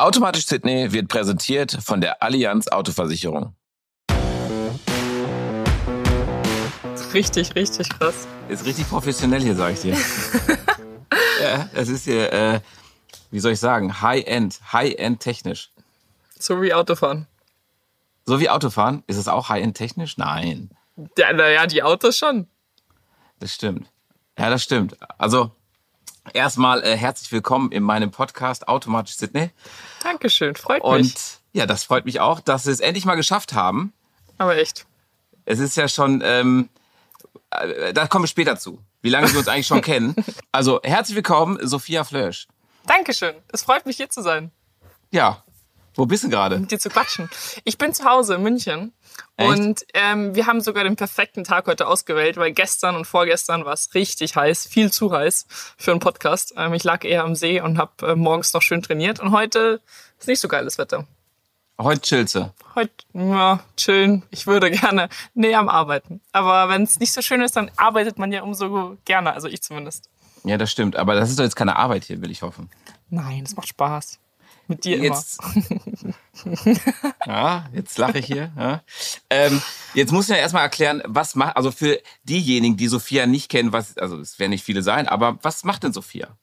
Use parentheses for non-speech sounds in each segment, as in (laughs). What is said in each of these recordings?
Automatisch Sydney wird präsentiert von der Allianz Autoversicherung. Richtig, richtig krass. Ist richtig professionell hier, sag ich dir. (laughs) ja, es ist hier, äh, wie soll ich sagen, High-End, High-End technisch. So wie Autofahren. So wie Autofahren? Ist es auch High-End technisch? Nein. Ja, naja, die Autos schon. Das stimmt. Ja, das stimmt. Also, erstmal äh, herzlich willkommen in meinem Podcast Automatisch Sydney. Dankeschön, freut Und mich. ja, das freut mich auch, dass wir es endlich mal geschafft haben. Aber echt. Es ist ja schon, ähm, äh, da kommen wir später zu, wie lange wir uns eigentlich schon kennen. (laughs) Also, herzlich willkommen, Sophia Flösch. Dankeschön. Es freut mich, hier zu sein. Ja, wo bist du gerade? Mit dir zu quatschen. Ich bin zu Hause in München. Echt? Und ähm, wir haben sogar den perfekten Tag heute ausgewählt, weil gestern und vorgestern war es richtig heiß, viel zu heiß für einen Podcast. Ähm, ich lag eher am See und habe äh, morgens noch schön trainiert. Und heute ist nicht so geiles Wetter. Heute chillst du. Heute, ja, chillen. Ich würde (laughs) gerne näher am Arbeiten. Aber wenn es nicht so schön ist, dann arbeitet man ja umso gerne. Also ich zumindest. Ja, das stimmt. Aber das ist doch jetzt keine Arbeit hier, will ich hoffen. Nein, es macht Spaß. Mit dir Jetzt, (laughs) ja, jetzt lache ich hier. Ja. Ähm, jetzt muss ich ja erstmal erklären, was macht, also für diejenigen, die Sophia nicht kennen, was, also es werden nicht viele sein, aber was macht denn Sophia?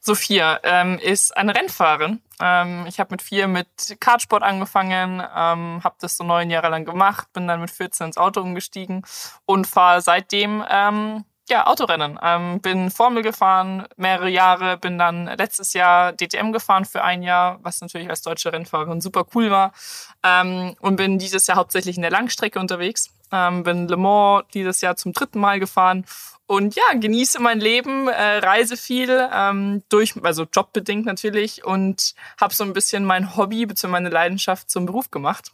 Sophia ähm, ist eine Rennfahrerin. Ähm, ich habe mit vier mit Kartsport angefangen, ähm, habe das so neun Jahre lang gemacht, bin dann mit 14 ins Auto umgestiegen und fahre seitdem ähm, ja, Autorennen. Ähm, bin Formel gefahren mehrere Jahre, bin dann letztes Jahr DTM gefahren für ein Jahr, was natürlich als deutsche Rennfahrerin super cool war. Ähm, und bin dieses Jahr hauptsächlich in der Langstrecke unterwegs. Ähm, bin Le Mans dieses Jahr zum dritten Mal gefahren und ja, genieße mein Leben, äh, reise viel, ähm, durch, also jobbedingt natürlich und habe so ein bisschen mein Hobby bzw. meine Leidenschaft zum Beruf gemacht.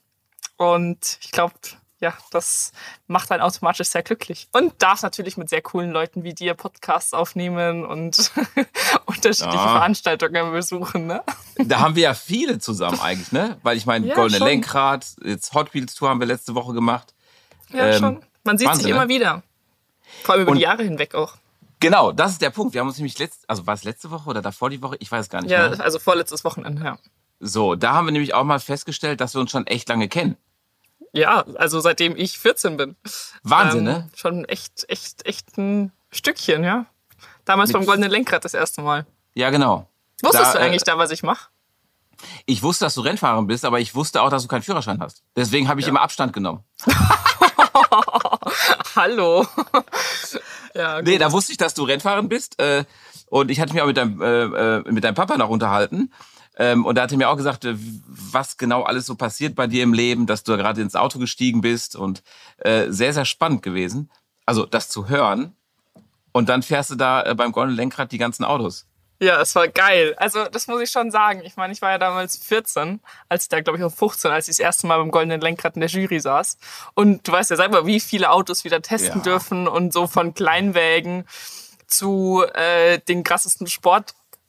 Und ich glaube, ja, das macht einen automatisch sehr glücklich. Und darf natürlich mit sehr coolen Leuten wie dir Podcasts aufnehmen und (laughs) unterschiedliche Ja. Veranstaltungen besuchen. Ne? Da haben wir ja viele zusammen eigentlich, ne? Weil ich meine, Ja, Goldene schon. Lenkrad, jetzt Hot Wheels Tour haben wir letzte Woche gemacht. Ja, Ähm, schon. Man sieht Wahnsinn, sich immer ne? wieder. Vor allem über Und- die Jahre hinweg auch. Genau, das ist der Punkt. Wir haben uns nämlich letzt, also war es letzte Woche oder davor die Woche? Ich weiß es gar nicht Ja, mehr. also vorletztes Wochenende, ja. So, da haben wir nämlich auch mal festgestellt, dass wir uns schon echt lange kennen. Ja, also seitdem ich 14 bin. Wahnsinn, Ähm, ne? Schon echt, echt, echt ein Stückchen, ja. Damals Mit- beim Goldenen Lenkrad das erste Mal. Ja, genau. Wusstest Da, du äh, eigentlich da, was ich mache? Ich wusste, dass du Rennfahrer bist, aber ich wusste auch, dass du keinen Führerschein hast. Deswegen habe ich immer Abstand genommen. (laughs) Hallo. (laughs) ja, gut. Nee, da wusste ich, dass du Rennfahrerin bist. Äh, und ich hatte mich auch mit deinem, äh, äh, mit deinem Papa noch unterhalten. Ähm, und da hat er mir auch gesagt, äh, was genau alles so passiert bei dir im Leben, dass du da gerade ins Auto gestiegen bist. Und äh, sehr, sehr spannend gewesen. Also das zu hören. Und dann fährst du da äh, beim Goldenen Lenkrad die ganzen Autos. Ja, es war geil. Also, das muss ich schon sagen. Ich meine, ich war ja damals 14, als ich da, glaube ich, auch 15, als ich das erste Mal beim Goldenen Lenkrad in der Jury saß. Und du weißt ja selber, wie viele Autos wir da testen Ja. dürfen und so von Kleinwägen zu äh, den krassesten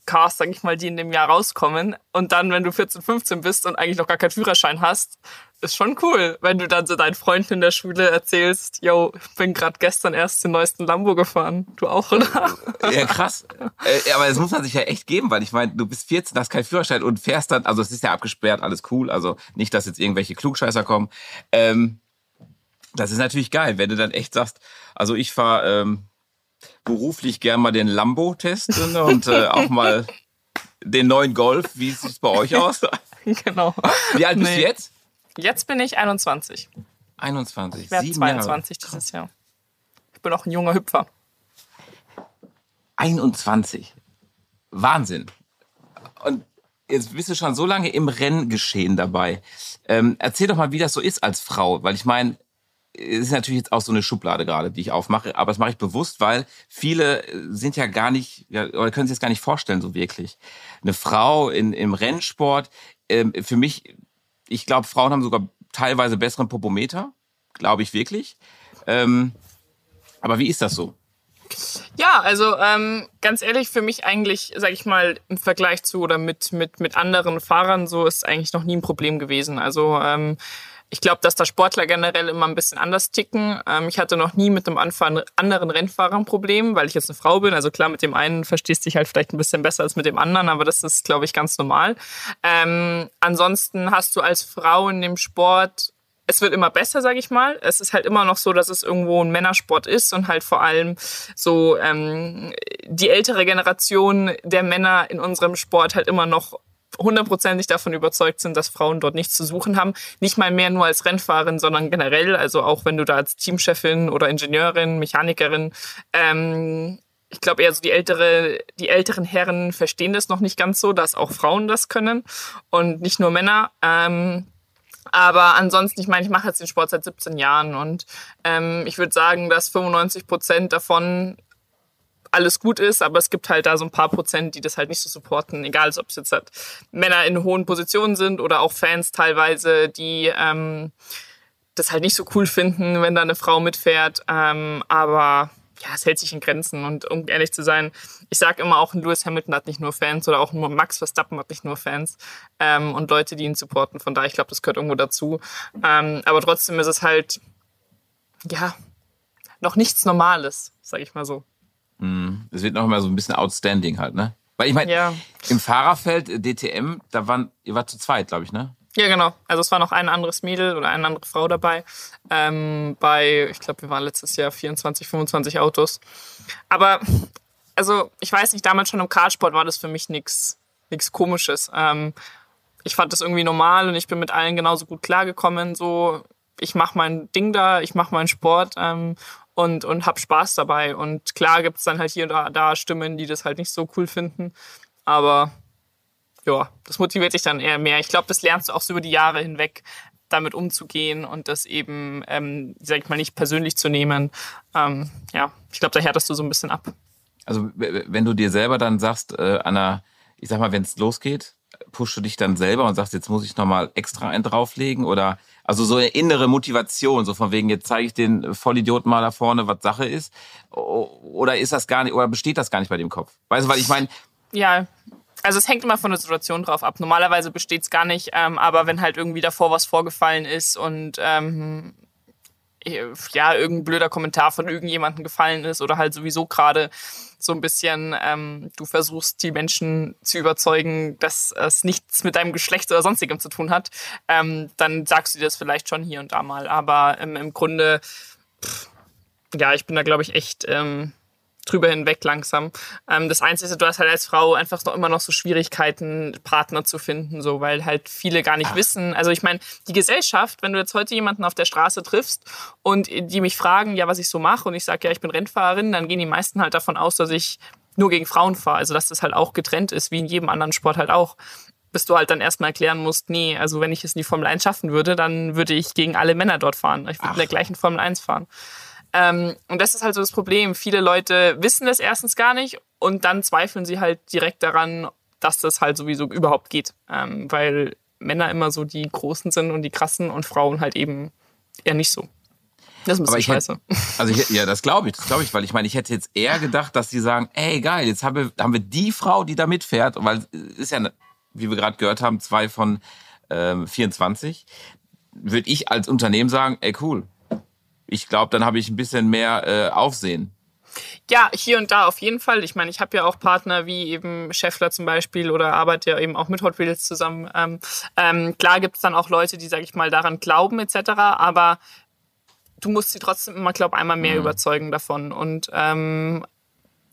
Sportcars, sag ich mal, die in dem Jahr rauskommen. Und dann, wenn du 14, 15 bist und eigentlich noch gar keinen Führerschein hast, ist schon cool, wenn du dann so deinen Freunden in der Schule erzählst, yo, ich bin gerade gestern erst den neuesten Lambo gefahren. Du auch, oder? Ja, krass. äh, aber das muss man sich ja echt geben, weil ich meine, du bist 14, hast keinen Führerschein und fährst dann, also es ist ja abgesperrt, alles cool, also nicht, dass jetzt irgendwelche Klugscheißer kommen. Ähm, das ist natürlich geil, wenn du dann echt sagst, also ich fahre ähm, beruflich gern mal den Lambo testen und äh, auch mal den neuen Golf. Wie sieht's bei euch aus? (laughs) genau. Wie alt bist Nee. du jetzt? Jetzt bin ich 21. 21. Ich werde sieben 22 Jahre. dieses Jahr. Ich bin auch ein junger Hüpfer. 21. Wahnsinn. Und jetzt bist du schon so lange im Renngeschehen dabei. Ähm, erzähl doch mal, wie das so ist als Frau, weil ich meine, es ist natürlich jetzt auch so eine Schublade gerade, die ich aufmache, aber das mache ich bewusst, weil viele äh, sind ja gar nicht, oder können sich das gar nicht vorstellen, so wirklich. Eine Frau in, im Rennsport, ähm, für mich, ich glaube, Frauen haben sogar teilweise besseren Popometer, glaube ich wirklich. Ähm, aber wie ist das so? Ja, also ähm, ganz ehrlich, für mich eigentlich, sag ich mal, im Vergleich zu oder mit, mit, mit anderen Fahrern so ist eigentlich noch nie ein Problem gewesen. Also ähm, Ich glaube, dass da Sportler generell immer ein bisschen anders ticken. Ähm, ich hatte noch nie mit einem anderen Rennfahrer ein Problem, weil ich jetzt eine Frau bin. Also klar, mit dem einen verstehst du dich halt vielleicht ein bisschen besser als mit dem anderen, aber das ist, glaube ich, ganz normal. Ähm, ansonsten hast du als Frau in dem Sport es wird immer besser, sage ich mal. Es ist halt immer noch so, dass es irgendwo ein Männersport ist und halt vor allem so ähm, die ältere Generation der Männer in unserem Sport halt immer noch hundertprozentig davon überzeugt sind, dass Frauen dort nichts zu suchen haben. Nicht mal mehr nur als Rennfahrerin, sondern generell. Also auch wenn du da als Teamchefin oder Ingenieurin, Mechanikerin, ähm, ich glaube eher so die ältere, die älteren Herren verstehen das noch nicht ganz so, dass auch Frauen das können und nicht nur Männer. Ähm, aber ansonsten, ich meine, ich mache jetzt den Sport seit 17 Jahren und ähm, ich würde sagen, dass 95 Prozent davon alles gut ist, aber es gibt halt da so ein paar Prozent, die das halt nicht so supporten, egal ob es jetzt halt Männer in hohen Positionen sind oder auch Fans teilweise, die ähm, das halt nicht so cool finden, wenn da eine Frau mitfährt. Ähm, aber ja, es hält sich in Grenzen. Und um ehrlich zu sein, ich sage immer auch, ein Lewis Hamilton hat nicht nur Fans oder auch nur Max Verstappen hat nicht nur Fans ähm, und Leute, die ihn supporten. Von daher, ich glaube, das gehört irgendwo dazu. Ähm, aber trotzdem ist es halt, ja, noch nichts Normales, sage ich mal so. Mhm. Es wird noch mal so ein bisschen outstanding halt, ne? Weil ich meine, ja. im Fahrerfeld äh, DTM, da waren, ihr wart zu zweit, glaube ich, ne? Ja, genau. Also es war noch ein anderes Mädel oder eine andere Frau dabei. Ähm, bei, ich glaube, wir waren letztes Jahr 24, 25 Autos. Aber, also ich weiß nicht, damals schon im Kartsport war das für mich nichts nichts Komisches. Ähm, ich fand das irgendwie normal und ich bin mit allen genauso gut klargekommen. So, ich mache mein Ding da, ich mache meinen Sport ähm, und, und hab Spaß dabei. Und klar gibt's dann halt hier und da, da Stimmen, die das halt nicht so cool finden. Aber ja, das motiviert dich dann eher mehr. Ich glaube, das lernst du auch so über die Jahre hinweg, damit umzugehen und das eben, ähm, sag ich mal, nicht persönlich zu nehmen. Ähm, ja, ich glaube, da härtest du so ein bisschen ab. Also wenn du dir selber dann sagst, äh, Anna, ich sag mal, wenn es losgeht, pushst du dich dann selber und sagst, jetzt muss ich nochmal extra einen drauflegen oder also so eine innere Motivation, so von wegen, jetzt zeige ich den Vollidioten mal da vorne, was Sache ist. Oder ist das gar nicht, oder besteht das gar nicht bei dem Kopf? Weißt du, weil ich meine. Ja, also es hängt immer von der Situation drauf ab. Normalerweise besteht es gar nicht, ähm, aber wenn halt irgendwie davor was vorgefallen ist und ähm, ja, irgendein blöder Kommentar von irgendjemandem gefallen ist oder halt sowieso gerade so ein bisschen ähm, du versuchst, die Menschen zu überzeugen, dass es nichts mit deinem Geschlecht oder sonstigem zu tun hat, ähm, dann sagst du dir das vielleicht schon hier und da mal. Aber ähm, im Grunde, pff, ja, ich bin da, glaube ich, echt ähm, drüber hinweg langsam. Ähm, das Einzige, du hast halt als Frau einfach noch immer noch so Schwierigkeiten, Partner zu finden, so weil halt viele gar nicht Ach. wissen. Also ich meine, die Gesellschaft, wenn du jetzt heute jemanden auf der Straße triffst und die mich fragen, ja, was ich so mache, und ich sage, ja, ich bin Rennfahrerin, dann gehen die meisten halt davon aus, dass ich nur gegen Frauen fahre. Also dass das halt auch getrennt ist, wie in jedem anderen Sport halt auch bis du halt dann erstmal erklären musst, nee, also wenn ich es in die Formel 1 schaffen würde, dann würde ich gegen alle Männer dort fahren. Ich würde in der gleichen Formel 1 fahren. Ähm, und das ist halt so das Problem. Viele Leute wissen das erstens gar nicht und dann zweifeln sie halt direkt daran, dass das halt sowieso überhaupt geht. Ähm, weil Männer immer so die Großen sind und die Krassen und Frauen halt eben eher nicht so. Das ist ein bisschen scheiße. Hätte, (laughs) also ich, ja, das glaube ich, das glaube ich, weil ich meine, ich hätte jetzt eher gedacht, dass sie sagen, ey geil, jetzt haben wir, haben wir die Frau, die da mitfährt, weil es ist ja, wie wir gerade gehört haben, zwei von ähm, 24. Würde ich als Unternehmen sagen, ey cool, ich glaube, dann habe ich ein bisschen mehr äh, Aufsehen. Ja, hier und da auf jeden Fall. Ich meine, ich habe ja auch Partner wie eben Scheffler zum Beispiel oder arbeite ja eben auch mit Hot Wheels zusammen. Ähm, ähm, klar gibt es dann auch Leute, die, sage ich mal, daran glauben etc., aber du musst sie trotzdem immer, glaube einmal mehr mhm. überzeugen davon und ähm,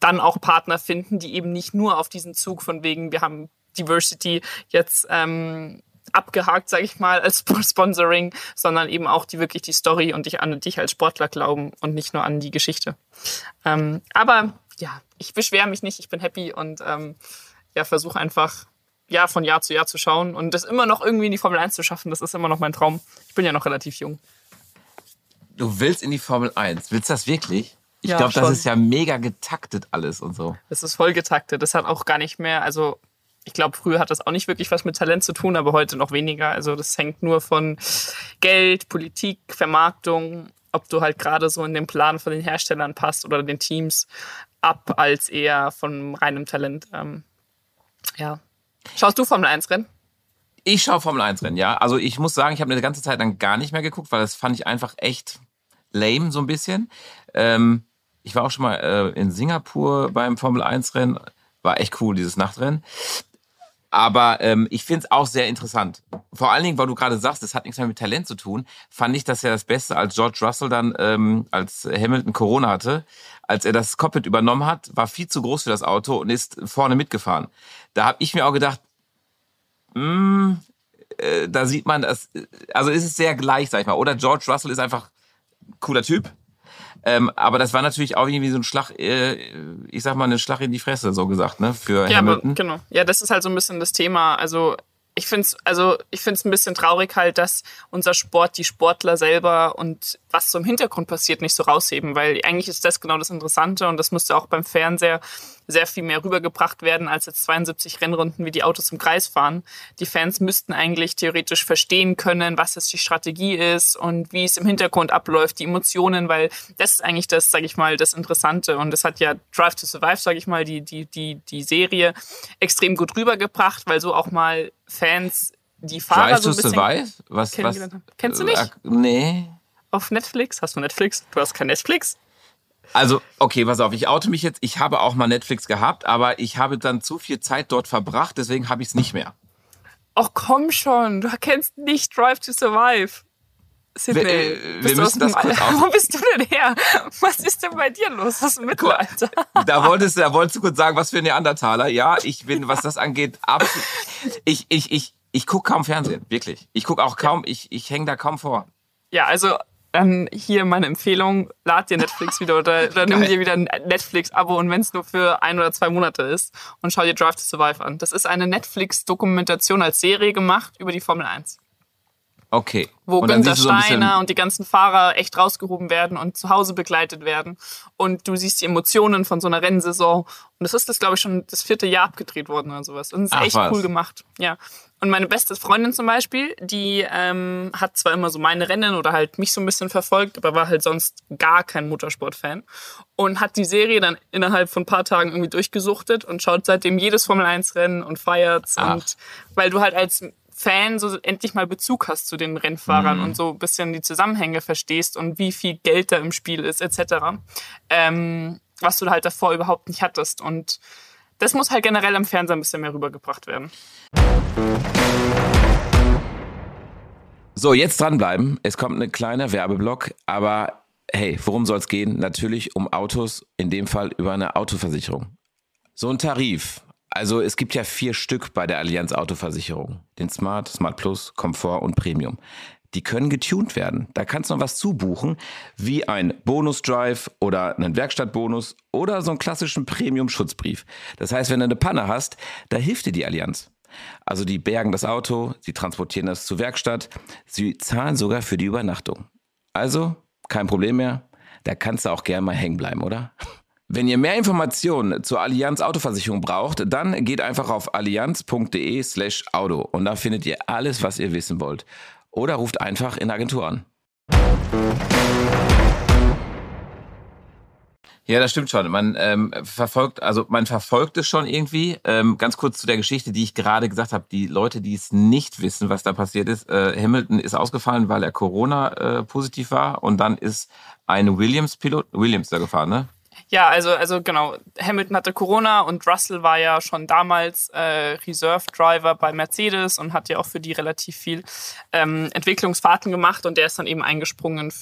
dann auch Partner finden, die eben nicht nur auf diesen Zug von wegen, wir haben Diversity jetzt ähm, abgehakt, sage ich mal, als (laughs) Sponsoring, sondern eben auch die wirklich die Story und dich an dich als Sportler glauben und nicht nur an die Geschichte. Ähm, aber ja, ich beschwere mich nicht, ich bin happy und ähm, ja, versuche einfach ja von Jahr zu Jahr zu schauen und das immer noch irgendwie in die Formel 1 zu schaffen. Das ist immer noch mein Traum. Ich bin ja noch relativ jung. Du willst in die Formel 1? Willst du das wirklich? Ich ja, glaube, das ist ja mega getaktet alles und so. Das ist voll getaktet. Das hat auch gar nicht mehr, also ich glaube, früher hat das auch nicht wirklich was mit Talent zu tun, aber heute noch weniger. Also das hängt nur von Geld, Politik, Vermarktung, ob du halt gerade so in den Plan von den Herstellern passt oder den Teams ab, als eher von reinem Talent. Ähm, ja. Schaust du Formel 1 Rennen? Ich schaue Formel 1 Rennen, ja. Also ich muss sagen, ich habe eine ganze Zeit dann gar nicht mehr geguckt, weil das fand ich einfach echt lame, so ein bisschen. Ähm, ich war auch schon mal äh, in Singapur beim Formel 1 Rennen. War echt cool, dieses Nachtrennen. Aber ähm, ich finde es auch sehr interessant. Vor allen Dingen, weil du gerade sagst, es hat nichts mehr mit Talent zu tun, fand ich das ja das Beste, als George Russell dann, ähm, als Hamilton Corona hatte, als er das Cockpit übernommen hat, war viel zu groß für das Auto und ist vorne mitgefahren. Da habe ich mir auch gedacht, mh, hm, äh, da sieht man, das, also ist es sehr gleich, sag ich mal. Oder George Russell ist einfach cooler Typ. Ähm, aber das war natürlich auch irgendwie so ein Schlag, äh, ich sag mal, ein Schlag in die Fresse, so gesagt, ne, für ja, Hamilton. Aber, genau. Ja, das ist halt so ein bisschen das Thema. Also ich finde es also ich find's ein bisschen traurig halt, dass unser Sport, die Sportler selber und was so im Hintergrund passiert, nicht so rausheben, weil eigentlich ist das genau das Interessante und das müsste auch beim Fernseher sehr viel mehr rübergebracht werden als jetzt 72 Rennrunden, wie die Autos im Kreis fahren. Die Fans müssten eigentlich theoretisch verstehen können, was jetzt die Strategie ist und wie es im Hintergrund abläuft, die Emotionen, weil das ist eigentlich das, sage ich mal, das Interessante. Und das hat ja Drive to Survive, sage ich mal, die, die, die, die Serie extrem gut rübergebracht, weil so auch mal Fans die Fahrer Drive so to ein bisschen Survive? Was, was? Kennst du nicht? Äh, nee. Auf Netflix? Hast du Netflix? Du hast kein Netflix? Also, okay, pass auf, ich oute mich jetzt. Ich habe auch mal Netflix gehabt, aber ich habe dann zu viel Zeit dort verbracht, deswegen habe ich es nicht mehr. Ach komm schon, du kennst nicht Drive to Survive. Sydney, Wir, äh, wir aus müssen das kurz auf- (laughs) Wo bist du denn her? Was ist denn bei dir los? Was ist Mittelalter? Da wolltest, du- da wolltest du kurz sagen, was für ein Neandertaler. Ja, ich bin, was das angeht, absolut. (laughs) Ich, ich, ich, ich gucke kaum Fernsehen, wirklich. Ich gucke auch kaum, ich, ich hänge da kaum vor. Ja, also dann hier meine Empfehlung, lad dir Netflix wieder oder, (laughs) oder nimm dir wieder ein Netflix-Abo und wenn es nur für ein oder zwei Monate ist und schau dir Drive to Survive an. Das ist eine Netflix-Dokumentation als Serie gemacht über die Formel 1. Okay. wo Und Günther Steiner und die ganzen Fahrer echt rausgehoben werden und zu Hause begleitet werden. Und du siehst die Emotionen von so einer Rennsaison. Und das ist das, glaube ich, schon das vierte Jahr abgedreht worden oder sowas. Und es ist Ach, echt was. cool gemacht. Ja. Und meine beste Freundin zum Beispiel, die ähm, hat zwar immer so meine Rennen oder halt mich so ein bisschen verfolgt, aber war halt sonst gar kein Motorsportfan. Und hat die Serie dann innerhalb von ein paar Tagen irgendwie durchgesuchtet und schaut seitdem jedes Formel-1-Rennen und feiert's. Ach. Und weil du halt als Fan so endlich mal Bezug hast zu den Rennfahrern Mhm. und so ein bisschen die Zusammenhänge verstehst und wie viel Geld da im Spiel ist, etc. Ähm, was du halt davor überhaupt nicht hattest. Und das muss halt generell am Fernseher ein bisschen mehr rübergebracht werden. So, jetzt dranbleiben. Es kommt ein kleiner Werbeblock, aber hey, worum soll es gehen? Natürlich um Autos, in dem Fall über eine Autoversicherung. So ein Tarif. Also es gibt ja vier Stück bei der Allianz Autoversicherung. Den Smart, Smart Plus, Komfort und Premium. Die können getuned werden. Da kannst du noch was zubuchen, wie ein Bonus-Drive oder einen Werkstattbonus oder so einen klassischen Premium-Schutzbrief. Das heißt, wenn du eine Panne hast, da hilft dir die Allianz. Also die bergen das Auto, sie transportieren das zur Werkstatt, sie zahlen sogar für die Übernachtung. Also kein Problem mehr, da kannst du auch gerne mal hängen bleiben, oder? (laughs) Wenn ihr mehr Informationen zur Allianz Autoversicherung braucht, dann geht einfach auf allianz.de slash Auto und da findet ihr alles, was ihr wissen wollt. Oder ruft einfach in der Agentur an. Ja, das stimmt schon. Man ähm, verfolgt, also man verfolgt es schon irgendwie. Ähm, ganz kurz zu der Geschichte, die ich gerade gesagt habe. Die Leute, die es nicht wissen, was da passiert ist, äh, Hamilton ist ausgefallen, weil er Corona äh, positiv war und dann ist ein Williams-Pilot, Williams da gefahren, ne? Ja, also, also genau, Hamilton hatte Corona und Russell war ja schon damals äh, Reserve Driver bei Mercedes und hat ja auch für die relativ viel ähm, Entwicklungsfahrten gemacht und der ist dann eben eingesprungen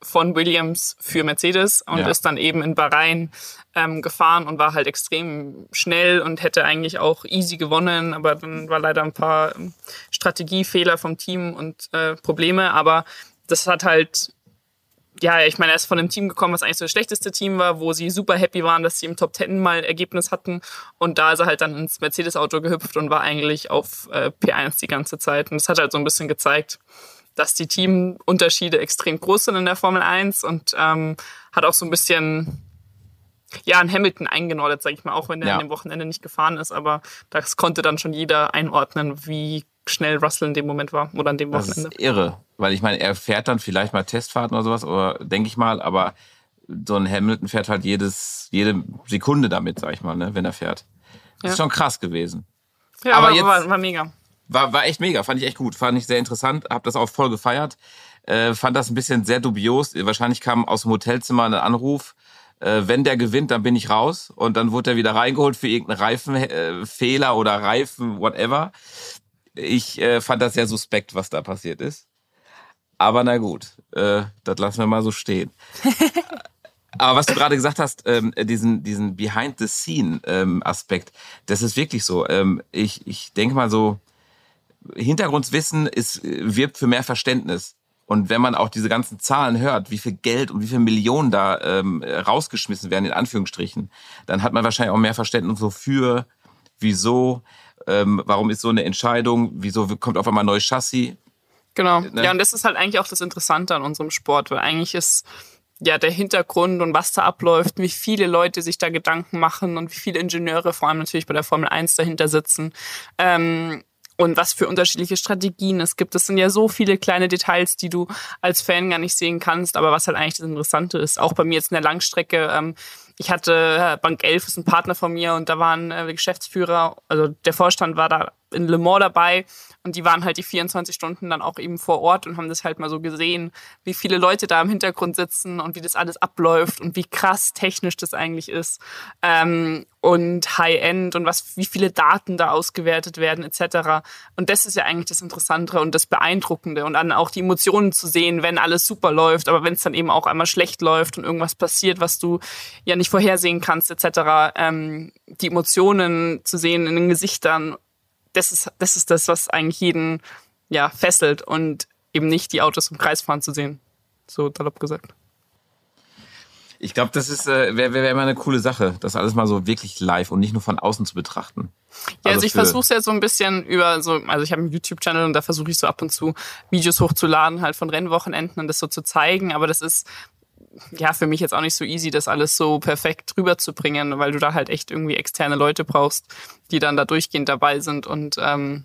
von Williams für Mercedes und Ja. ist dann eben in Bahrain ähm, gefahren und war halt extrem schnell und hätte eigentlich auch easy gewonnen, aber dann war leider ein paar ähm, Strategiefehler vom Team und äh, Probleme, aber das hat halt ja, ich meine, er ist von einem Team gekommen, was eigentlich so das schlechteste Team war, wo sie super happy waren, dass sie im Top Ten mal Ergebnis hatten. Und da ist er halt dann ins Mercedes-Auto gehüpft und war eigentlich auf äh, P1 die ganze Zeit. Und das hat halt so ein bisschen gezeigt, dass die Teamunterschiede extrem groß sind in der Formel 1 und ähm, hat auch so ein bisschen ja, an Hamilton eingenordet, sag ich mal, auch wenn er Ja. an dem Wochenende nicht gefahren ist, aber das konnte dann schon jeder einordnen, wie schnell Russell in dem Moment war oder an dem Das Wochenende. ist irre, weil ich meine, er fährt dann vielleicht mal Testfahrten oder sowas, oder denke ich mal, aber so ein Hamilton fährt halt jedes, jede Sekunde damit, sag ich mal, ne, wenn er fährt. Das ist Ja. schon krass gewesen. Ja, aber aber jetzt- war, war mega. War, war echt mega, fand ich echt gut, fand ich sehr interessant, hab das auch voll gefeiert. Äh, fand das ein bisschen sehr dubios. Wahrscheinlich kam aus dem Hotelzimmer ein Anruf, äh, wenn der gewinnt, dann bin ich raus. Und dann wurde er wieder reingeholt für irgendeinen Reifenfehler äh, oder Reifen, whatever. Ich äh, fand das sehr suspekt, was da passiert ist. Aber na gut, äh, das lassen wir mal so stehen. (laughs) Aber was du gerade gesagt hast, ähm, diesen, diesen Behind-the-Scene-Aspekt, ähm, das ist wirklich so. Ähm, ich, ich denke mal so, Hintergrundwissen ist, wirbt für mehr Verständnis. Und wenn man auch diese ganzen Zahlen hört, wie viel Geld und wie viele Millionen da ähm, rausgeschmissen werden, in Anführungsstrichen, dann hat man wahrscheinlich auch mehr Verständnis so für, wieso, ähm, warum ist so eine Entscheidung, wieso kommt auf einmal ein neues Chassis. Genau. Ne? Ja, und das ist halt eigentlich auch das Interessante an unserem Sport, weil eigentlich ist ja der Hintergrund und was da abläuft, wie viele Leute sich da Gedanken machen und wie viele Ingenieure vor allem natürlich bei der Formel 1 dahinter sitzen. Ähm, und was für unterschiedliche Strategien es gibt. Es sind ja so viele kleine Details, die du als Fan gar nicht sehen kannst, aber was halt eigentlich das Interessante ist. Auch bei mir jetzt in der Langstrecke. Ähm, ich hatte Bank 11 ist ein Partner von mir und da waren äh, Geschäftsführer, also der Vorstand war da in Le Mans dabei und die waren halt die 24 Stunden dann auch eben vor Ort und haben das halt mal so gesehen, wie viele Leute da im Hintergrund sitzen und wie das alles abläuft und wie krass technisch das eigentlich ist ähm, und High-End und was, wie viele Daten da ausgewertet werden etc. Und das ist ja eigentlich das Interessantere und das Beeindruckende und dann auch die Emotionen zu sehen, wenn alles super läuft, aber wenn es dann eben auch einmal schlecht läuft und irgendwas passiert, was du ja nicht vorhersehen kannst etc. Ähm, die Emotionen zu sehen in den Gesichtern das ist, das ist das, was eigentlich jeden ja, fesselt und eben nicht die Autos im Kreis fahren zu sehen. So dalopp gesagt. Ich glaube, das ist äh, wäre wär immer eine coole Sache, das alles mal so wirklich live und nicht nur von außen zu betrachten. Ja, also, also ich versuche es ja so ein bisschen über so, also ich habe einen YouTube-Channel und da versuche ich so ab und zu Videos hochzuladen, halt von Rennwochenenden und das so zu zeigen. Aber das ist ja für mich jetzt auch nicht so easy, das alles so perfekt rüberzubringen, weil du da halt echt irgendwie externe Leute brauchst, die dann da durchgehend dabei sind und ähm,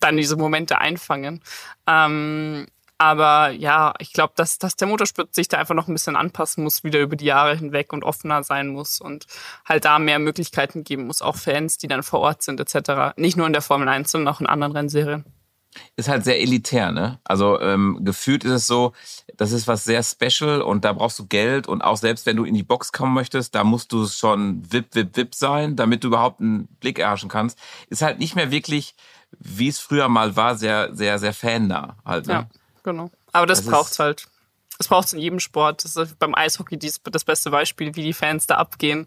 dann diese Momente einfangen. Ähm, aber ja, ich glaube, dass, dass der Motorsport sich da einfach noch ein bisschen anpassen muss, wieder über die Jahre hinweg und offener sein muss und halt da mehr Möglichkeiten geben muss, auch Fans, die dann vor Ort sind, etc. Nicht nur in der Formel 1, sondern auch in anderen Rennserien ist halt sehr elitär, ne? Also ähm, gefühlt ist es so, das ist was sehr special und da brauchst du Geld und auch selbst wenn du in die Box kommen möchtest, da musst du schon wip, wip, wip sein, damit du überhaupt einen Blick erhaschen kannst. Ist halt nicht mehr wirklich, wie es früher mal war, sehr, sehr, sehr fannah halt. Ne? Ja, genau. Aber das, das braucht's halt es braucht es in jedem Sport. Das ist beim Eishockey das beste Beispiel, wie die Fans da abgehen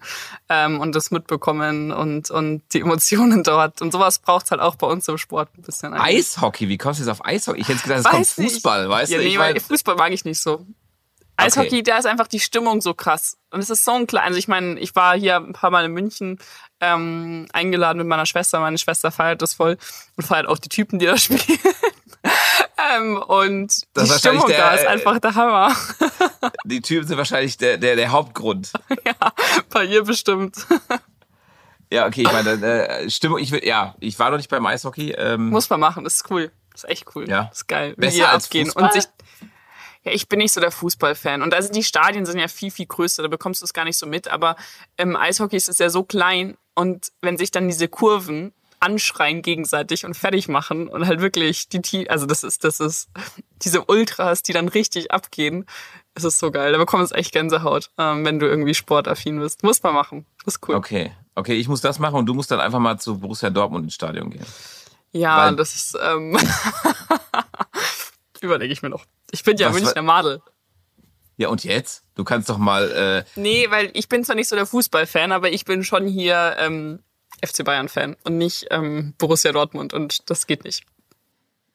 ähm, und das mitbekommen und, und die Emotionen (laughs) dort. Und sowas braucht es halt auch bei uns im Sport ein bisschen. Eigentlich. Eishockey? Wie kommst du jetzt auf Eishockey? Ich hätte gedacht, es kommt Fußball, nicht. weißt ja, du? Nee, ich mein, Fußball mag ich nicht so. Eishockey, okay. da ist einfach die Stimmung so krass. Und es ist so ein klein. Also ich meine, ich war hier ein paar Mal in München ähm, eingeladen mit meiner Schwester. Meine Schwester feiert das voll und feiert auch die Typen, die da (laughs) spielen. Ähm, und das die Stimmung der, da ist einfach der Hammer. (laughs) die Typen sind wahrscheinlich der, der, der Hauptgrund. (laughs) ja, bei ihr bestimmt. (laughs) Ja, okay, ich meine, äh, Stimmung, ich will, ja, ich war noch nicht beim Eishockey. Ähm, Muss man machen, das ist cool. Das ist echt cool. Ja. Das ist geil. Besser wie als abgehen Fußball? und sich. Ja, ich bin nicht so der Fußballfan. Und also die Stadien sind ja viel, viel größer, da bekommst du es gar nicht so mit. Aber im Eishockey ist es ja so klein und wenn sich dann diese Kurven anschreien gegenseitig und fertig machen und halt wirklich die, also das ist, das ist diese Ultras, die dann richtig abgehen. Es ist so geil. Da bekommst du echt Gänsehaut, ähm, wenn du irgendwie sportaffin bist. Muss man machen. Das ist cool. Okay. Okay, ich muss das machen und du musst dann einfach mal zu Borussia Dortmund ins Stadion gehen. Ja, Weil das ist, ähm, (laughs) überlege ich mir noch. Ich bin ja Münchner Madel. Ja, und jetzt? Du kannst doch mal. Äh nee, weil ich bin zwar nicht so der Fußballfan, aber ich bin schon hier ähm, FC Bayern-Fan und nicht ähm, Borussia Dortmund und das geht nicht.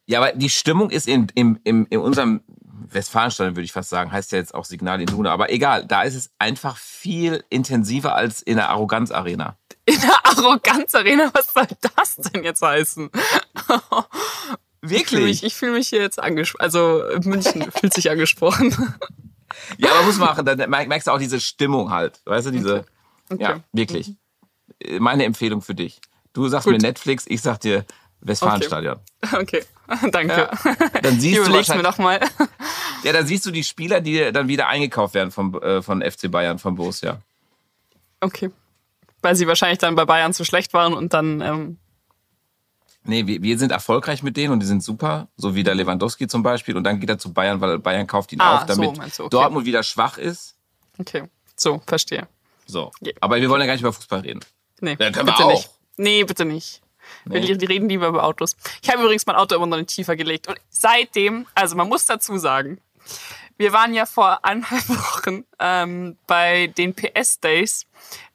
Ja, aber die Stimmung ist in, in, in, in unserem Westfalenstadion, würde ich fast sagen, heißt ja jetzt auch Signal in Duna, aber egal, da ist es einfach viel intensiver als in der Arroganz-Arena. In der Arroganz-Arena? Was soll das denn jetzt heißen? (laughs) Wirklich? Ich fühle mich, fühl mich hier jetzt angesprochen. Also München (laughs) fühlt sich angesprochen. Ja, aber muss machen, dann merkst du auch diese Stimmung halt. Weißt du, diese. Okay. Okay. Ja, wirklich. Mhm meine Empfehlung für dich. Du sagst Gut. mir Netflix, ich sag dir Westfalenstadion. Okay, (laughs) okay. (laughs) danke. Ja. Dann siehst du mir noch mal. (laughs) Ja, dann siehst du die Spieler, die dann wieder eingekauft werden vom, äh, von FC Bayern, von Borussia. Okay. Weil sie wahrscheinlich dann bei Bayern zu schlecht waren und dann. Ähm Nee, wir, wir sind erfolgreich mit denen und die sind super, so wie der Lewandowski zum Beispiel. Und dann geht er zu Bayern, weil Bayern kauft ihn Ah, auf, damit so okay. Dortmund wieder schwach ist. Okay, so, verstehe. So. Aber wir wollen ja gar nicht über Fußball reden. Nee, Ja, wir bitte auch. nicht. Nee, bitte nicht. Wir Nee. die reden lieber über Autos. Ich habe übrigens mein Auto immer noch nicht tiefer gelegt. Und seitdem, also man muss dazu sagen, wir waren ja vor eineinhalb (laughs) Wochen ähm, bei den PS Days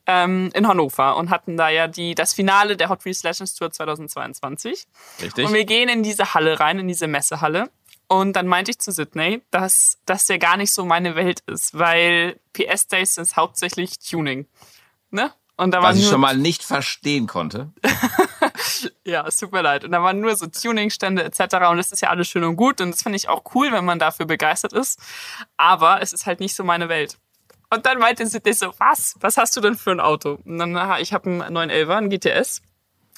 ähm, in Hannover und hatten da ja die, das Finale der Hot Wheels Legends Tour 2022. Richtig? Und wir gehen in diese Halle rein, in diese Messehalle. Und dann meinte ich zu Sydney, dass das ja gar nicht so meine Welt ist, weil PS Days ist hauptsächlich Tuning. Ne? Und da Was ich schon mal nicht verstehen konnte. (laughs) ja, es tut mir leid. Und da waren nur so Tuningstände etc. Und das ist ja alles schön und gut. Und das finde ich auch cool, wenn man dafür begeistert ist. Aber es ist halt nicht so meine Welt. Und dann meinte Sydney so, was? Was hast du denn für ein Auto? Und dann, aha, ich habe einen 911er, einen GTS.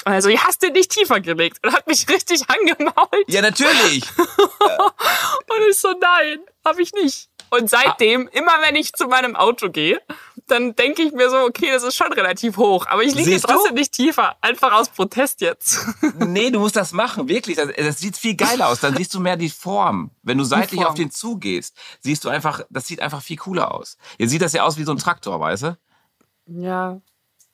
Und er so, ja, hast du nicht tiefer gelegt? Und hat mich richtig (laughs) angemault. Ja, natürlich. (laughs) Und ich so, nein, habe ich nicht. Und seitdem, immer wenn ich zu meinem Auto gehe, dann denke ich mir so, okay, das ist schon relativ hoch, aber ich liege du? trotzdem nicht tiefer. Einfach aus Protest jetzt. (laughs) nee, du musst das machen, wirklich. Das, das sieht viel geiler aus. Dann siehst du mehr die Form. Wenn du seitlich auf den zugehst, siehst du einfach, das sieht einfach viel cooler aus. Jetzt sieht das ja aus wie so ein Traktor, weißt du? Ja.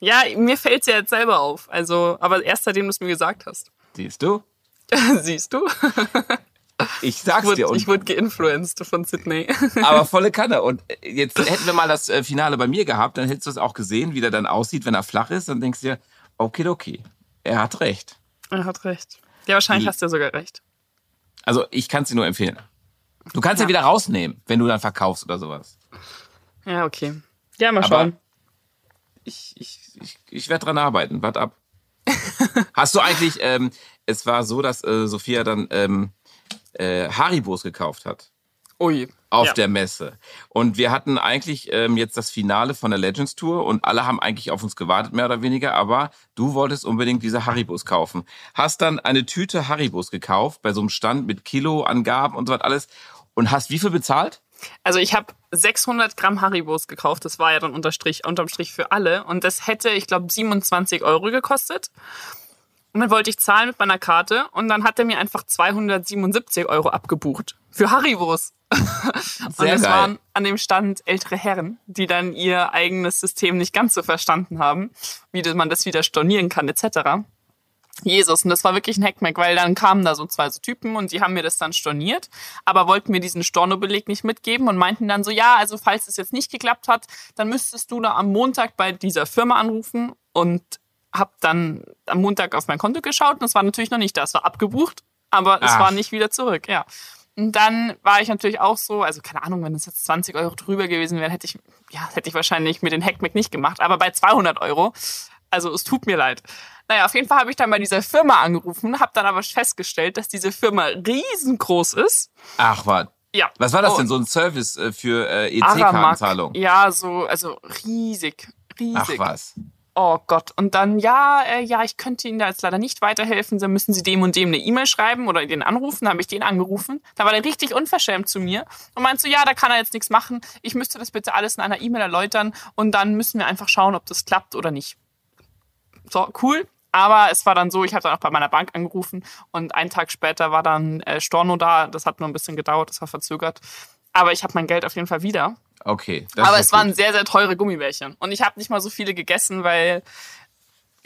Ja, mir fällt's ja jetzt selber auf. Also, aber erst seitdem du es mir gesagt hast. Siehst du? (laughs) Siehst du? (laughs) Ich sag's Wurde, dir. Und, ich wurde geinfluenced von Sydney. (laughs) aber volle Kanne. Und jetzt hätten wir mal das äh, Finale bei mir gehabt, dann hättest du es auch gesehen, wie der dann aussieht, wenn er flach ist. Dann denkst du dir, okay, okay, er hat recht. er hat recht. Ja, wahrscheinlich Die- hast du ja sogar recht. Also ich kann es dir nur empfehlen. Du kannst ja. Ja. wieder rausnehmen, wenn du dann verkaufst oder sowas. Ja, okay. Ja, mal Aber- schauen. Ich, ich, ich, ich werde dran arbeiten. Wart ab. (laughs) Hast du eigentlich, ähm, es war so, dass äh, Sophia dann ähm, äh, Haribos gekauft hat Ui. auf ja. der Messe. Und wir hatten eigentlich ähm, jetzt das Finale von der Legends Tour und alle haben eigentlich auf uns gewartet, mehr oder weniger, aber du wolltest unbedingt diese Haribos kaufen. Hast dann eine Tüte Haribos gekauft bei so einem Stand mit Kiloangaben und so was alles und hast wie viel bezahlt? Also ich habe 600 Gramm Haribos gekauft. Das war ja dann unterstrich, unterm Strich für alle. Und das hätte, ich glaube, 27 Euro gekostet. Und dann wollte ich zahlen mit meiner Karte. Und dann hat er mir einfach 277 Euro abgebucht. Für Haribos. (laughs) und es waren an dem Stand ältere Herren, die dann ihr eigenes System nicht ganz so verstanden haben, wie man das wieder stornieren kann, etc. Jesus, und das war wirklich ein Hackmack, weil dann kamen da so zwei so Typen und die haben mir das dann storniert, aber wollten mir diesen Stornobeleg nicht mitgeben und meinten dann so, ja, also falls es jetzt nicht geklappt hat, dann müsstest du da am Montag bei dieser Firma anrufen und hab dann am Montag auf mein Konto geschaut und es war natürlich noch nicht da, es war abgebucht, aber es Ach. war nicht wieder zurück, ja. Und dann war ich natürlich auch so, also keine Ahnung, wenn es jetzt 20 Euro drüber gewesen wäre, hätte ich, ja, hätte ich wahrscheinlich mir den Hackmack nicht gemacht, aber bei 200 Euro, also es tut mir leid. Naja, auf jeden Fall habe ich dann bei dieser Firma angerufen, habe dann aber festgestellt, dass diese Firma riesengroß ist. Ach, was? Ja. Was war das denn? So ein Service äh, für äh. EC-Kartenzahlung? Ja, so, also riesig, Ach riesig. was. Oh Gott. Und dann, ja, äh, ja, ich könnte Ihnen da jetzt leider nicht weiterhelfen. Dann müssen Sie dem und dem eine E-Mail schreiben oder den anrufen. Dann habe ich den angerufen. Da war der richtig unverschämt zu mir und meinte so, ja, da kann er jetzt nichts machen. Ich müsste das bitte alles in einer E-Mail erläutern und dann müssen wir einfach schauen, ob das klappt oder nicht. So, cool. Aber es war dann so, ich habe dann auch bei meiner Bank angerufen und einen Tag später war dann äh, Storno da. Das hat nur ein bisschen gedauert, das war verzögert. Aber ich habe mein Geld auf jeden Fall wieder. Okay. Aber es gut. waren sehr, sehr teure Gummibärchen. Und ich habe nicht mal so viele gegessen, weil.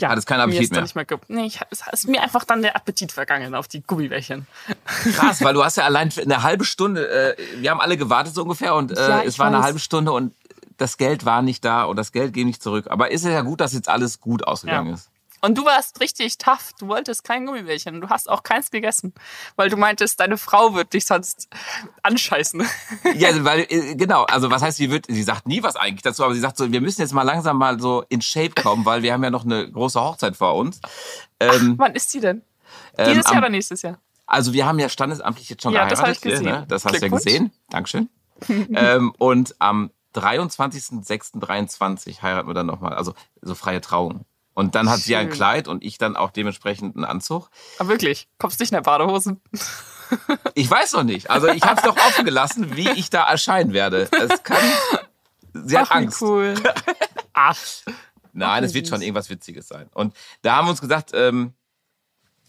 Ja, Hattest keinen mir Appetit mehr. nicht mehr nee, ich, es ist mir einfach dann der Appetit vergangen auf die Gummibärchen. (laughs) Krass, weil du hast ja allein für eine halbe Stunde, äh, wir haben alle gewartet so ungefähr und äh, Ja, es war eine weiß. halbe Stunde und das Geld war nicht da und das Geld ging nicht zurück. Aber ist es ja gut, dass jetzt alles gut ausgegangen Ja. ist. Und du warst richtig tough. Du wolltest kein Gummibärchen. Du hast auch keins gegessen. Weil du meintest, deine Frau wird dich sonst anscheißen. (laughs) Ja, weil, äh, genau, also was heißt, sie wird, sie sagt nie was eigentlich dazu, aber sie sagt so, wir müssen jetzt mal langsam mal so in Shape kommen, weil wir haben ja noch eine große Hochzeit vor uns. Ähm, Wann ist die denn? ähm, Dieses Jahr am- oder nächstes Jahr? Also wir haben ja standesamtlich jetzt schon Ja, das geheiratet. ich gesehen. Ne? Das hast du ja gesehen. Dankeschön. (laughs) ähm, und am 23.06.23 heiraten wir dann nochmal. Also so freie Trauung. Und dann hat sie ein Schön. Kleid und ich dann auch dementsprechend einen Anzug. Aber wirklich, kommst nicht in der Badehose? (laughs) Ich weiß noch nicht. Also ich habe es doch offen gelassen, wie ich da erscheinen werde. Es kann. Sie hat Ach, wie Angst. cool. (laughs) Ach. Nein, es wird schon irgendwas Witziges sein. Und da haben wir uns gesagt, ähm,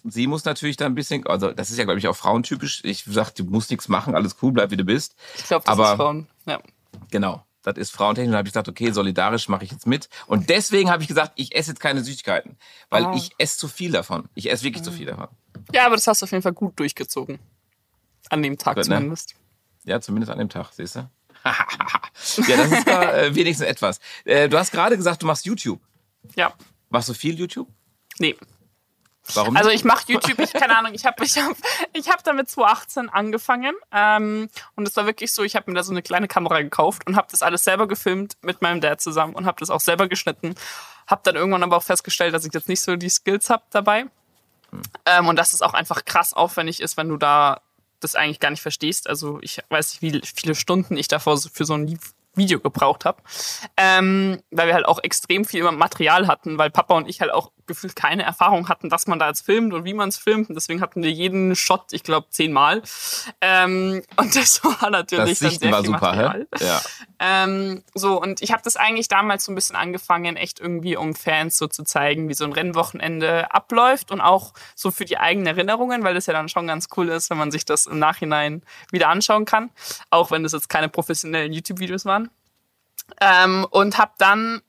sie muss natürlich da ein bisschen, also das ist ja, glaube ich, auch frauentypisch. Ich sag, du musst nichts machen, alles cool, bleib wie du bist. Ich glaube, das Aber- ist Frauen. Ja. Genau. Das ist frauentechnisch. Da habe ich gesagt, okay, solidarisch mache ich jetzt mit. Und deswegen habe ich gesagt, ich esse jetzt keine Süßigkeiten. Weil Ah. ich esse zu viel davon. Ich esse wirklich zu viel davon. ja, aber das hast du auf jeden Fall gut durchgezogen. An dem Tag Gut, ne? zumindest. Ja, zumindest an dem Tag, siehst du? (laughs) ja, das ist da äh, wenigstens etwas. Äh, du hast gerade gesagt, du machst YouTube. Ja. Machst du viel YouTube? Nee. Warum? Also ich mache YouTube, ich keine Ahnung, ich habe ich hab, ich hab damit 2018 angefangen ähm, und es war wirklich so, ich habe mir da so eine kleine Kamera gekauft und habe das alles selber gefilmt mit meinem Dad zusammen und habe das auch selber geschnitten. Habe dann irgendwann aber auch festgestellt, dass ich jetzt nicht so die Skills habe dabei ähm, und dass es auch einfach krass aufwendig ist, wenn du da das eigentlich gar nicht verstehst. Also ich weiß nicht, wie viele Stunden ich davor so für so ein Video gebraucht habe, ähm, weil wir halt auch extrem viel Material hatten, weil Papa und ich halt auch gefühlt keine Erfahrung hatten, dass man da jetzt filmt und wie man es filmt. Und deswegen hatten wir jeden Shot, ich glaube, zehnmal. Ähm, und das war natürlich das dann sehr war viel super, Material. hä? Ja. Ähm, so, und ich habe das eigentlich damals so ein bisschen angefangen, echt irgendwie, um Fans so zu zeigen, wie so ein Rennwochenende abläuft und auch so für die eigenen Erinnerungen, weil das ja dann schon ganz cool ist, wenn man sich das im Nachhinein wieder anschauen kann, auch wenn das jetzt keine professionellen YouTube-Videos waren. Ähm, und habe dann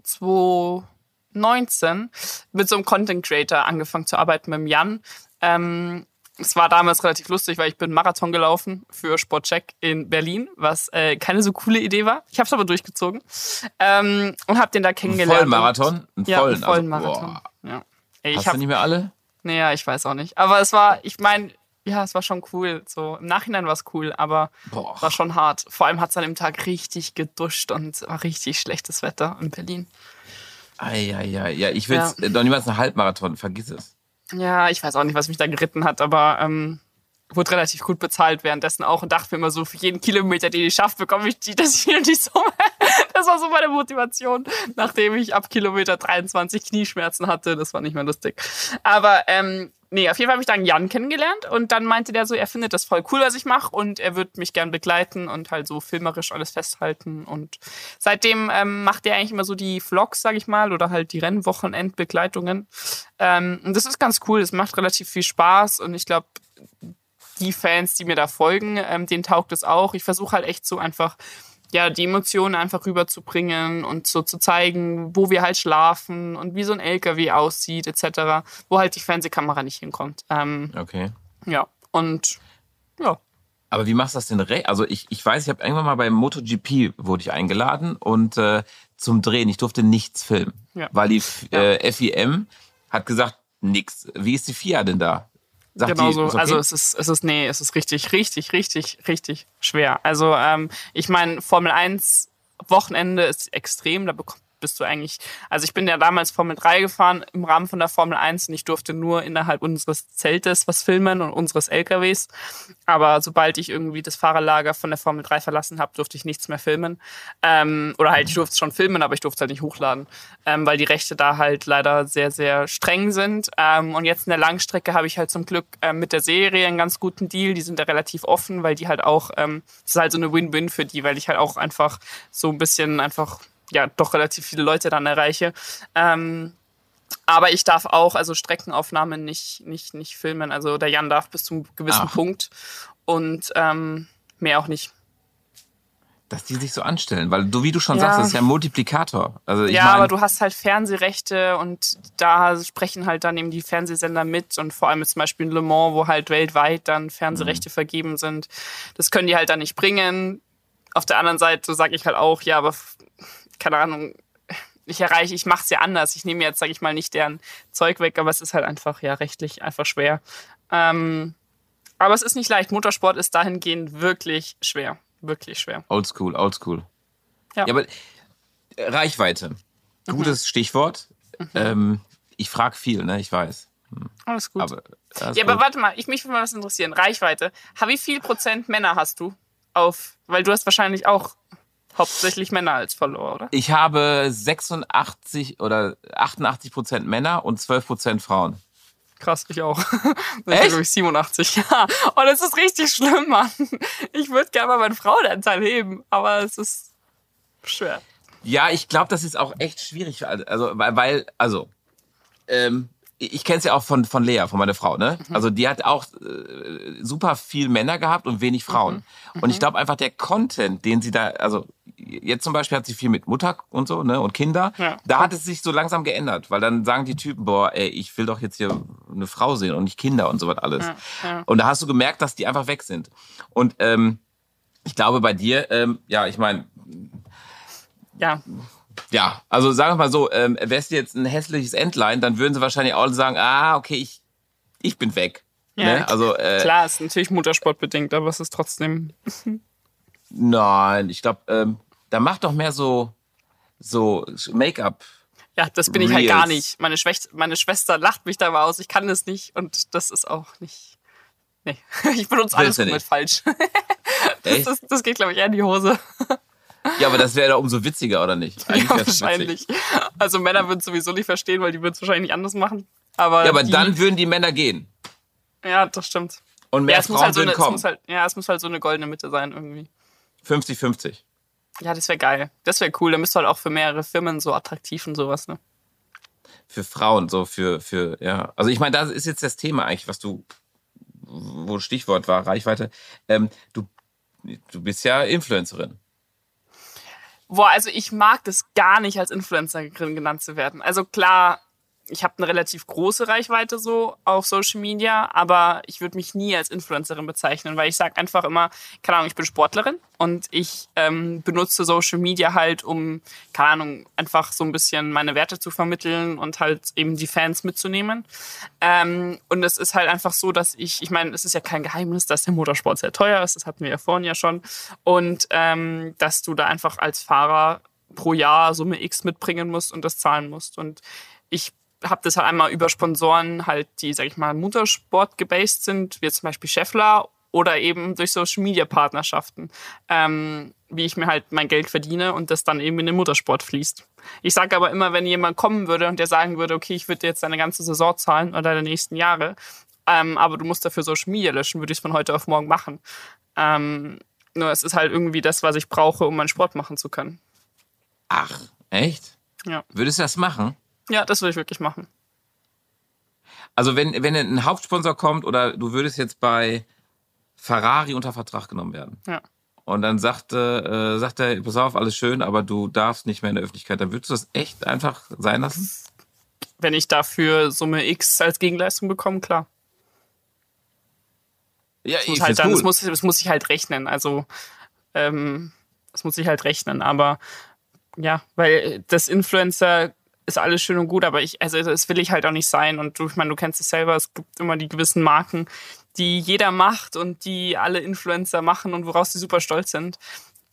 2019 mit so einem Content Creator angefangen zu arbeiten mit dem Jan. Ähm, es war damals relativ lustig, weil ich bin Marathon gelaufen für Sportcheck in Berlin, was äh, keine so coole Idee war. Ich habe es aber durchgezogen ähm, und habe den da Ein kennengelernt. Vollmarathon? Einen Und, ja, vollen, einen vollen also, Marathon. Ja. Ey, ich Hast du hab, nicht mehr alle? naja, ich weiß auch nicht. Aber es war, ich meine, ja, es war schon cool. So im Nachhinein war es cool, aber Boah. war schon hart. Vor allem hat es an dem Tag richtig geduscht und es war richtig schlechtes Wetter in Berlin. Eieiei. Ja, ich will Ja. doch niemals einen Halbmarathon, vergiss es. Ja, ich weiß auch nicht, was mich da geritten hat, aber ähm, wurde relativ gut bezahlt währenddessen auch und dachte mir immer so, für jeden Kilometer, den ich schaffe, bekomme ich die, das hier und die Summe. (laughs) Das war so meine Motivation, nachdem ich ab Kilometer 23 Knieschmerzen hatte. Das war nicht mehr lustig. Aber ähm, nee, auf jeden Fall habe ich dann Jan kennengelernt und dann meinte der so, er findet das voll cool, was ich mache und er wird mich gern begleiten und halt so filmerisch alles festhalten. Und seitdem ähm, macht er eigentlich immer so die Vlogs, sag ich mal, oder halt die Rennwochenendbegleitungen. Ähm, und das ist ganz cool, es macht relativ viel Spaß und ich glaube, die Fans, die mir da folgen, ähm, denen taugt es auch. Ich versuche halt echt so einfach, ja, die Emotionen einfach rüberzubringen und so zu zeigen, wo wir halt schlafen und wie so ein LKW aussieht, etc., wo halt die Fernsehkamera nicht hinkommt. Ähm, Okay. ja, und ja. Aber wie machst du das denn? re- Also ich, ich weiß, ich habe irgendwann mal beim MotoGP wurde ich eingeladen und äh, zum Drehen, ich durfte nichts filmen. Ja. Weil die äh, FIM hat gesagt, nix. Wie ist die FIA denn da? Sagt genau die, so. ist okay? Also es ist, es ist, nee, es ist richtig, richtig, richtig, richtig schwer. Also ähm, ich meine, Formel 1 Wochenende ist extrem, da bek- bist du eigentlich, also ich bin ja damals Formel 3 gefahren im Rahmen von der Formel 1 und ich durfte nur innerhalb unseres Zeltes was filmen und unseres LKWs. Aber sobald ich irgendwie das Fahrerlager von der Formel 3 verlassen habe, durfte ich nichts mehr filmen. Ähm, oder halt, ich durfte es schon filmen, aber ich durfte es halt nicht hochladen, ähm, weil die Rechte da halt leider sehr, sehr streng sind. Ähm, und jetzt in der Langstrecke habe ich halt zum Glück ähm, mit der Serie einen ganz guten Deal. Die sind da relativ offen, weil die halt auch, ähm, das ist halt so eine Win-Win für die, weil ich halt auch einfach so ein bisschen einfach, ja, doch relativ viele Leute dann erreiche. Ähm, aber ich darf auch, also Streckenaufnahmen nicht, nicht, nicht filmen. Also der Jan darf bis zu einem gewissen Ach. Punkt und ähm, mehr auch nicht. dass die sich so anstellen. Weil du, wie du schon Ja. sagst, das ist ja ein Multiplikator. Also ja, mein, aber du hast halt Fernsehrechte und da sprechen halt dann eben die Fernsehsender mit und vor allem zum Beispiel in Le Mans, wo halt weltweit dann Fernsehrechte vergeben sind. Das können die halt dann nicht bringen. Auf der anderen Seite sage ich halt auch, ja, aber keine Ahnung, ich erreiche, ich mache es ja anders. Ich nehme jetzt, sage ich mal, nicht deren Zeug weg, aber es ist halt einfach ja rechtlich einfach schwer. Ähm, aber es ist nicht leicht. Motorsport ist dahingehend wirklich schwer, wirklich schwer. Oldschool, oldschool. Ja. Ja, aber äh, Reichweite. Mhm. Gutes Stichwort. Ähm, ich frage viel, ne? Ich weiß. Alles gut. Aber, alles Ja, aber gut. warte mal, ich mich würde mal was interessieren. Reichweite. Wie viel Prozent Männer hast du auf? Weil du hast wahrscheinlich auch hauptsächlich Männer als Follower, oder? Ich habe 86 oder 88 Prozent Männer und 12 Prozent Frauen. Krass, ich auch. (laughs) Ich Echt? ich 87. Ja. Und es ist richtig schlimm, Mann. Ich würde gerne mal meinen Frauenanteil heben, aber es ist schwer. Ja, ich glaube, das ist auch echt schwierig. Also, weil, weil also, ähm, ich kenne es ja auch von, von Lea, von meiner Frau, ne? Also die hat auch äh, super viel Männer gehabt und wenig Frauen. Und ich glaube einfach der Content, den sie da, also jetzt zum Beispiel hat sie viel mit Mutter und so, ne? Und Kinder. Ja. Da hat es sich so langsam geändert, weil dann sagen die Typen, boah, ey, ich will doch jetzt hier eine Frau sehen und nicht Kinder und so was alles. Ja, ja. Und da hast du gemerkt, dass die einfach weg sind. Und ähm, ich glaube bei dir, ähm, ja, ich meine, Ja, ja, also sagen wir mal so, ähm, wärst du jetzt ein hässliches Entlein, dann würden sie wahrscheinlich auch sagen, ah, okay, ich, ich bin weg. Ja, ne? Also, äh, klar, ist natürlich muttersportbedingt, aber es ist trotzdem. (laughs) nein, ich glaube, ähm, da mach doch mehr so, so Make-up. Ja, das bin ich halt gar nicht. Meine, Schwech meine Schwester lacht mich dabei aus. Ich kann das nicht und das ist auch nicht. Nee, (laughs) ich benutze alles komplett falsch. (laughs) Das, das geht, glaube ich, eher in die Hose. Ja, aber das wäre doch umso witziger, oder nicht? (laughs) Eigentlich Ja, wär's witzig. wahrscheinlich. Also Männer würden es sowieso nicht verstehen, weil die würden es wahrscheinlich nicht anders machen. Aber, Ja, aber die, dann würden die Männer gehen. Ja, das stimmt. Und mehr Ja, es muss, Frauen halt so würden eine, es kommen. muss halt, ja, es muss halt so eine goldene Mitte sein irgendwie. 50-50. Ja, das wäre geil. Das wäre cool. Da müsste halt auch für mehrere Firmen so attraktiv und sowas, ne? Für Frauen, so für, für, ja. Also ich meine, das ist jetzt das Thema eigentlich, was du, wo Stichwort war, Reichweite. Ähm, du, du bist ja Influencerin. Boah, also ich mag das gar nicht, als Influencerin genannt zu werden. Also klar, ich habe eine relativ große Reichweite so auf Social Media, aber ich würde mich nie als Influencerin bezeichnen, weil ich sage einfach immer, keine Ahnung, ich bin Sportlerin und ich ähm, benutze Social Media halt, um, keine Ahnung, einfach so ein bisschen meine Werte zu vermitteln und halt eben die Fans mitzunehmen. Ähm, und es ist halt einfach so, dass ich, ich meine, es ist ja kein Geheimnis, dass der Motorsport sehr teuer ist, das hatten wir ja vorhin ja schon. Und ähm, dass du da einfach als Fahrer pro Jahr Summe X mitbringen musst und das zahlen musst. Und ich habe das halt einmal über Sponsoren halt, die, sag ich mal, Motorsport gebased sind, wie zum Beispiel Scheffler oder eben durch Social Media Partnerschaften, ähm, wie ich mir halt mein Geld verdiene und das dann eben in den Motorsport fließt. Ich sage aber immer, wenn jemand kommen würde und der sagen würde, okay, ich würde dir jetzt deine ganze Saison zahlen oder deine nächsten Jahre, ähm, aber du musst dafür Social Media löschen, würde ich es von heute auf morgen machen. Ähm, nur es ist halt irgendwie das, was ich brauche, um meinen Sport machen zu können. Ach, echt? Ja, Würdest du das machen? Ja das würde ich wirklich machen. Also wenn, wenn ein Hauptsponsor kommt oder du würdest jetzt bei Ferrari unter Vertrag genommen werden Ja. und dann sagte, äh, sagt er, pass auf, alles schön, aber du darfst nicht mehr in der Öffentlichkeit, dann würdest du das echt einfach sein lassen? Wenn ich dafür Summe X als Gegenleistung bekomme, klar. Ja, Es muss ich halt dann, cool. es muss, es muss sich halt rechnen. Also ähm, es muss sich halt rechnen. Aber ja, weil das Influencer ist alles schön und gut, aber ich, also das will ich halt auch nicht sein. Und du, ich meine, du kennst es selber, es gibt immer die gewissen Marken, die jeder macht und die alle Influencer machen und woraus sie super stolz sind.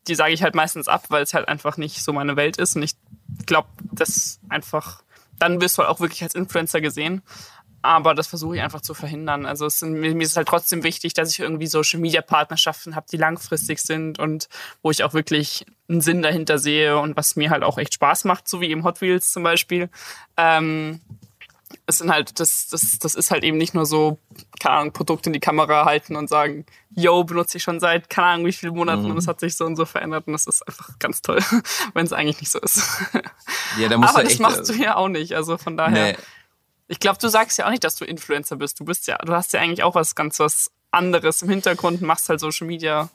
Die sage ich halt meistens ab, weil es halt einfach nicht so meine Welt ist. Und ich glaube, das einfach, dann wirst du halt auch wirklich als Influencer gesehen. Aber das versuche ich einfach zu verhindern. Also es sind, mir mir ist halt trotzdem wichtig, dass ich irgendwie Social Media Partnerschaften habe, die langfristig sind und wo ich auch wirklich einen Sinn dahinter sehe und was mir halt auch echt Spaß macht, so wie eben Hot Wheels zum Beispiel. Ähm, es sind halt, das, das, das ist halt eben nicht nur so, keine Ahnung, Produkte in die Kamera halten und sagen, yo, benutze ich schon seit, keine Ahnung, wie viele Monaten und es hat sich so und so verändert und das ist einfach ganz toll, (laughs) wenn es eigentlich nicht so ist. Ja, da musst Aber du das echt, machst du äh, ja auch nicht, also von daher. Nee, Ich glaube, du sagst ja auch nicht, dass du Influencer bist. Du bist ja, du hast ja eigentlich auch was ganz was anderes im Hintergrund, machst halt Social Media.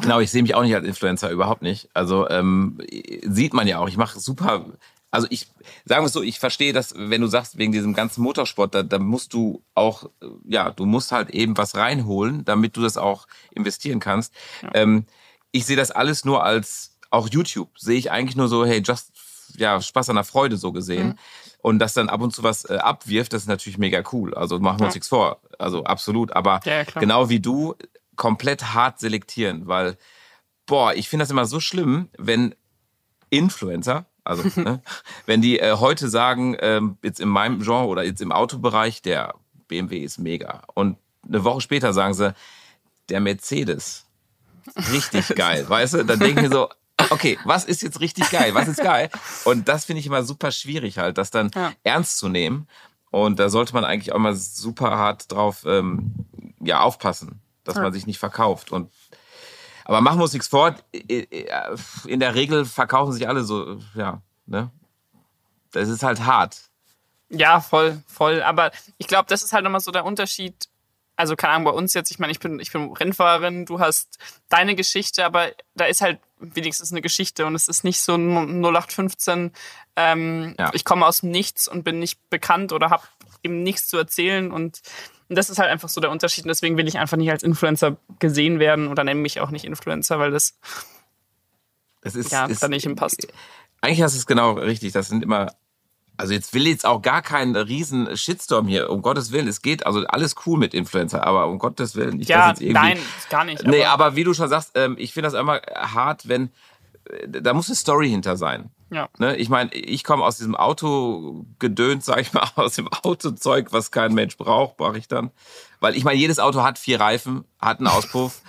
Genau, ich sehe mich auch nicht als Influencer, überhaupt nicht. Also ähm, sieht man ja auch. Ich mache super. Also ich sagen wir es so, ich verstehe das, wenn du sagst wegen diesem ganzen Motorsport, da, da musst du auch, äh, ja, du musst halt eben was reinholen, damit du das auch investieren kannst. Ähm, ich sehe das alles nur als auch YouTube sehe ich eigentlich nur so, hey, just ja Spaß an der Freude so gesehen. Und dass dann ab und zu was äh, abwirft, das ist natürlich mega cool. Also machen wir uns Ja. nichts vor. Also absolut. Aber Ja, genau wie du, komplett hart selektieren, weil, boah, ich finde das immer so schlimm, wenn Influencer, also (laughs) ne, wenn die äh, heute sagen, ähm, jetzt in meinem Genre oder jetzt im Autobereich, der BMW ist mega. Und eine Woche später sagen sie, der Mercedes, richtig (laughs) geil, weißt du? Dann denken wir so, okay, was ist jetzt richtig geil? Was ist geil? Und das finde ich immer super schwierig halt, das dann Ja. ernst zu nehmen. Und da sollte man eigentlich auch mal super hart drauf ähm, ja, aufpassen, dass Ja. man sich nicht verkauft. Und aber machen wir uns nichts vor. In der Regel verkaufen sich alle so, ja, ne? Das ist halt hart. Ja, voll, voll. Aber ich glaube, das ist halt nochmal so der Unterschied. Also, keine Ahnung, bei uns jetzt, ich meine, ich bin, ich bin Rennfahrerin, du hast deine Geschichte, aber da ist halt wenigstens eine Geschichte und es ist nicht so ein 0815, ähm, Ja. ich komme aus dem Nichts und bin nicht bekannt oder habe eben nichts zu erzählen und und das ist halt einfach so der Unterschied. Und deswegen will ich einfach nicht als Influencer gesehen werden oder nenne mich auch nicht Influencer, weil das Das ist, ja ist da nicht hinpasst. Eigentlich hast du es genau richtig. Das sind immer. Also jetzt will jetzt auch gar keinen riesen Shitstorm hier, um Gottes Willen. Es geht, also alles cool mit Influencer, aber um Gottes Willen nicht, Ja, irgendwie. nein, gar nicht. Nee, aber wie du schon sagst, ähm, ich finde das immer hart, wenn äh, da muss eine Story hinter sein. ja. Ne? Ich meine, ich komme aus diesem Autogedöns, sag ich mal, (laughs) aus dem Autozeug, was kein Mensch braucht, brauche ich dann. Weil ich meine, jedes Auto hat vier Reifen, hat einen Auspuff,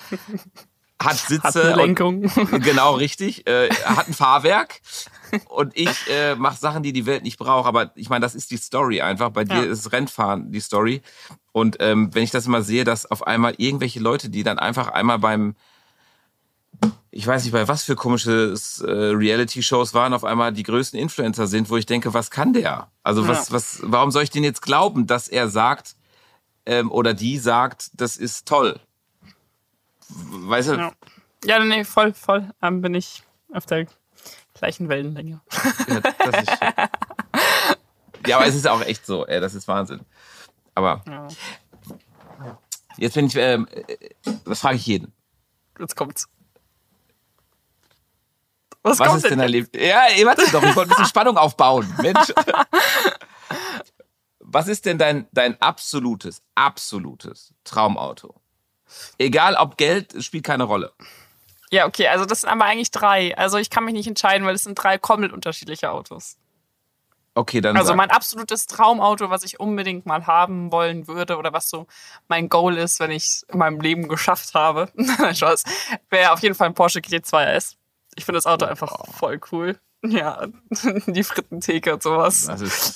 (laughs) hat Sitze. Hat eine Lenkung. Und, (laughs) genau, richtig. Äh, hat ein Fahrwerk. Und ich äh, mache Sachen, die die Welt nicht braucht. Aber ich meine, das ist die Story einfach. Bei dir Ja. ist Rennfahren die Story. Und ähm, wenn ich das immer sehe, dass auf einmal irgendwelche Leute, die dann einfach einmal beim ich weiß nicht, bei was für komische äh, Reality-Shows waren auf einmal die größten Influencer sind, wo ich denke, was kann der? Also was, Ja. was, warum soll ich den jetzt glauben, dass er sagt ähm, oder die sagt, das ist toll? Weißt du? Ja. Ja, nee, voll, voll. Ähm, bin ich auf der gleichen Wellenlänge. Ja, das ist schön. (laughs) ja, aber es ist auch echt so, ey, das ist Wahnsinn. Aber Ja. jetzt bin ich, äh, das frage ich jeden. Jetzt kommt's. Was, Was ist denn denn? erlebt? Ja, ey, warte doch, ich wollte ein bisschen Spannung aufbauen. Mensch. (laughs) Was ist denn dein, dein absolutes, absolutes Traumauto? Egal ob Geld, spielt keine Rolle. Ja, okay, also das sind aber eigentlich drei. Also ich kann mich nicht entscheiden, weil es sind drei komplett unterschiedliche Autos. Okay, dann Also sag. mein absolutes Traumauto, was ich unbedingt mal haben wollen würde oder was so mein Goal ist, wenn ich es in meinem Leben geschafft habe, (laughs) Spaß, wäre auf jeden Fall ein Porsche GT2 RS. Ich finde das Auto einfach voll cool. Ja, (laughs) die Frittentheke und sowas.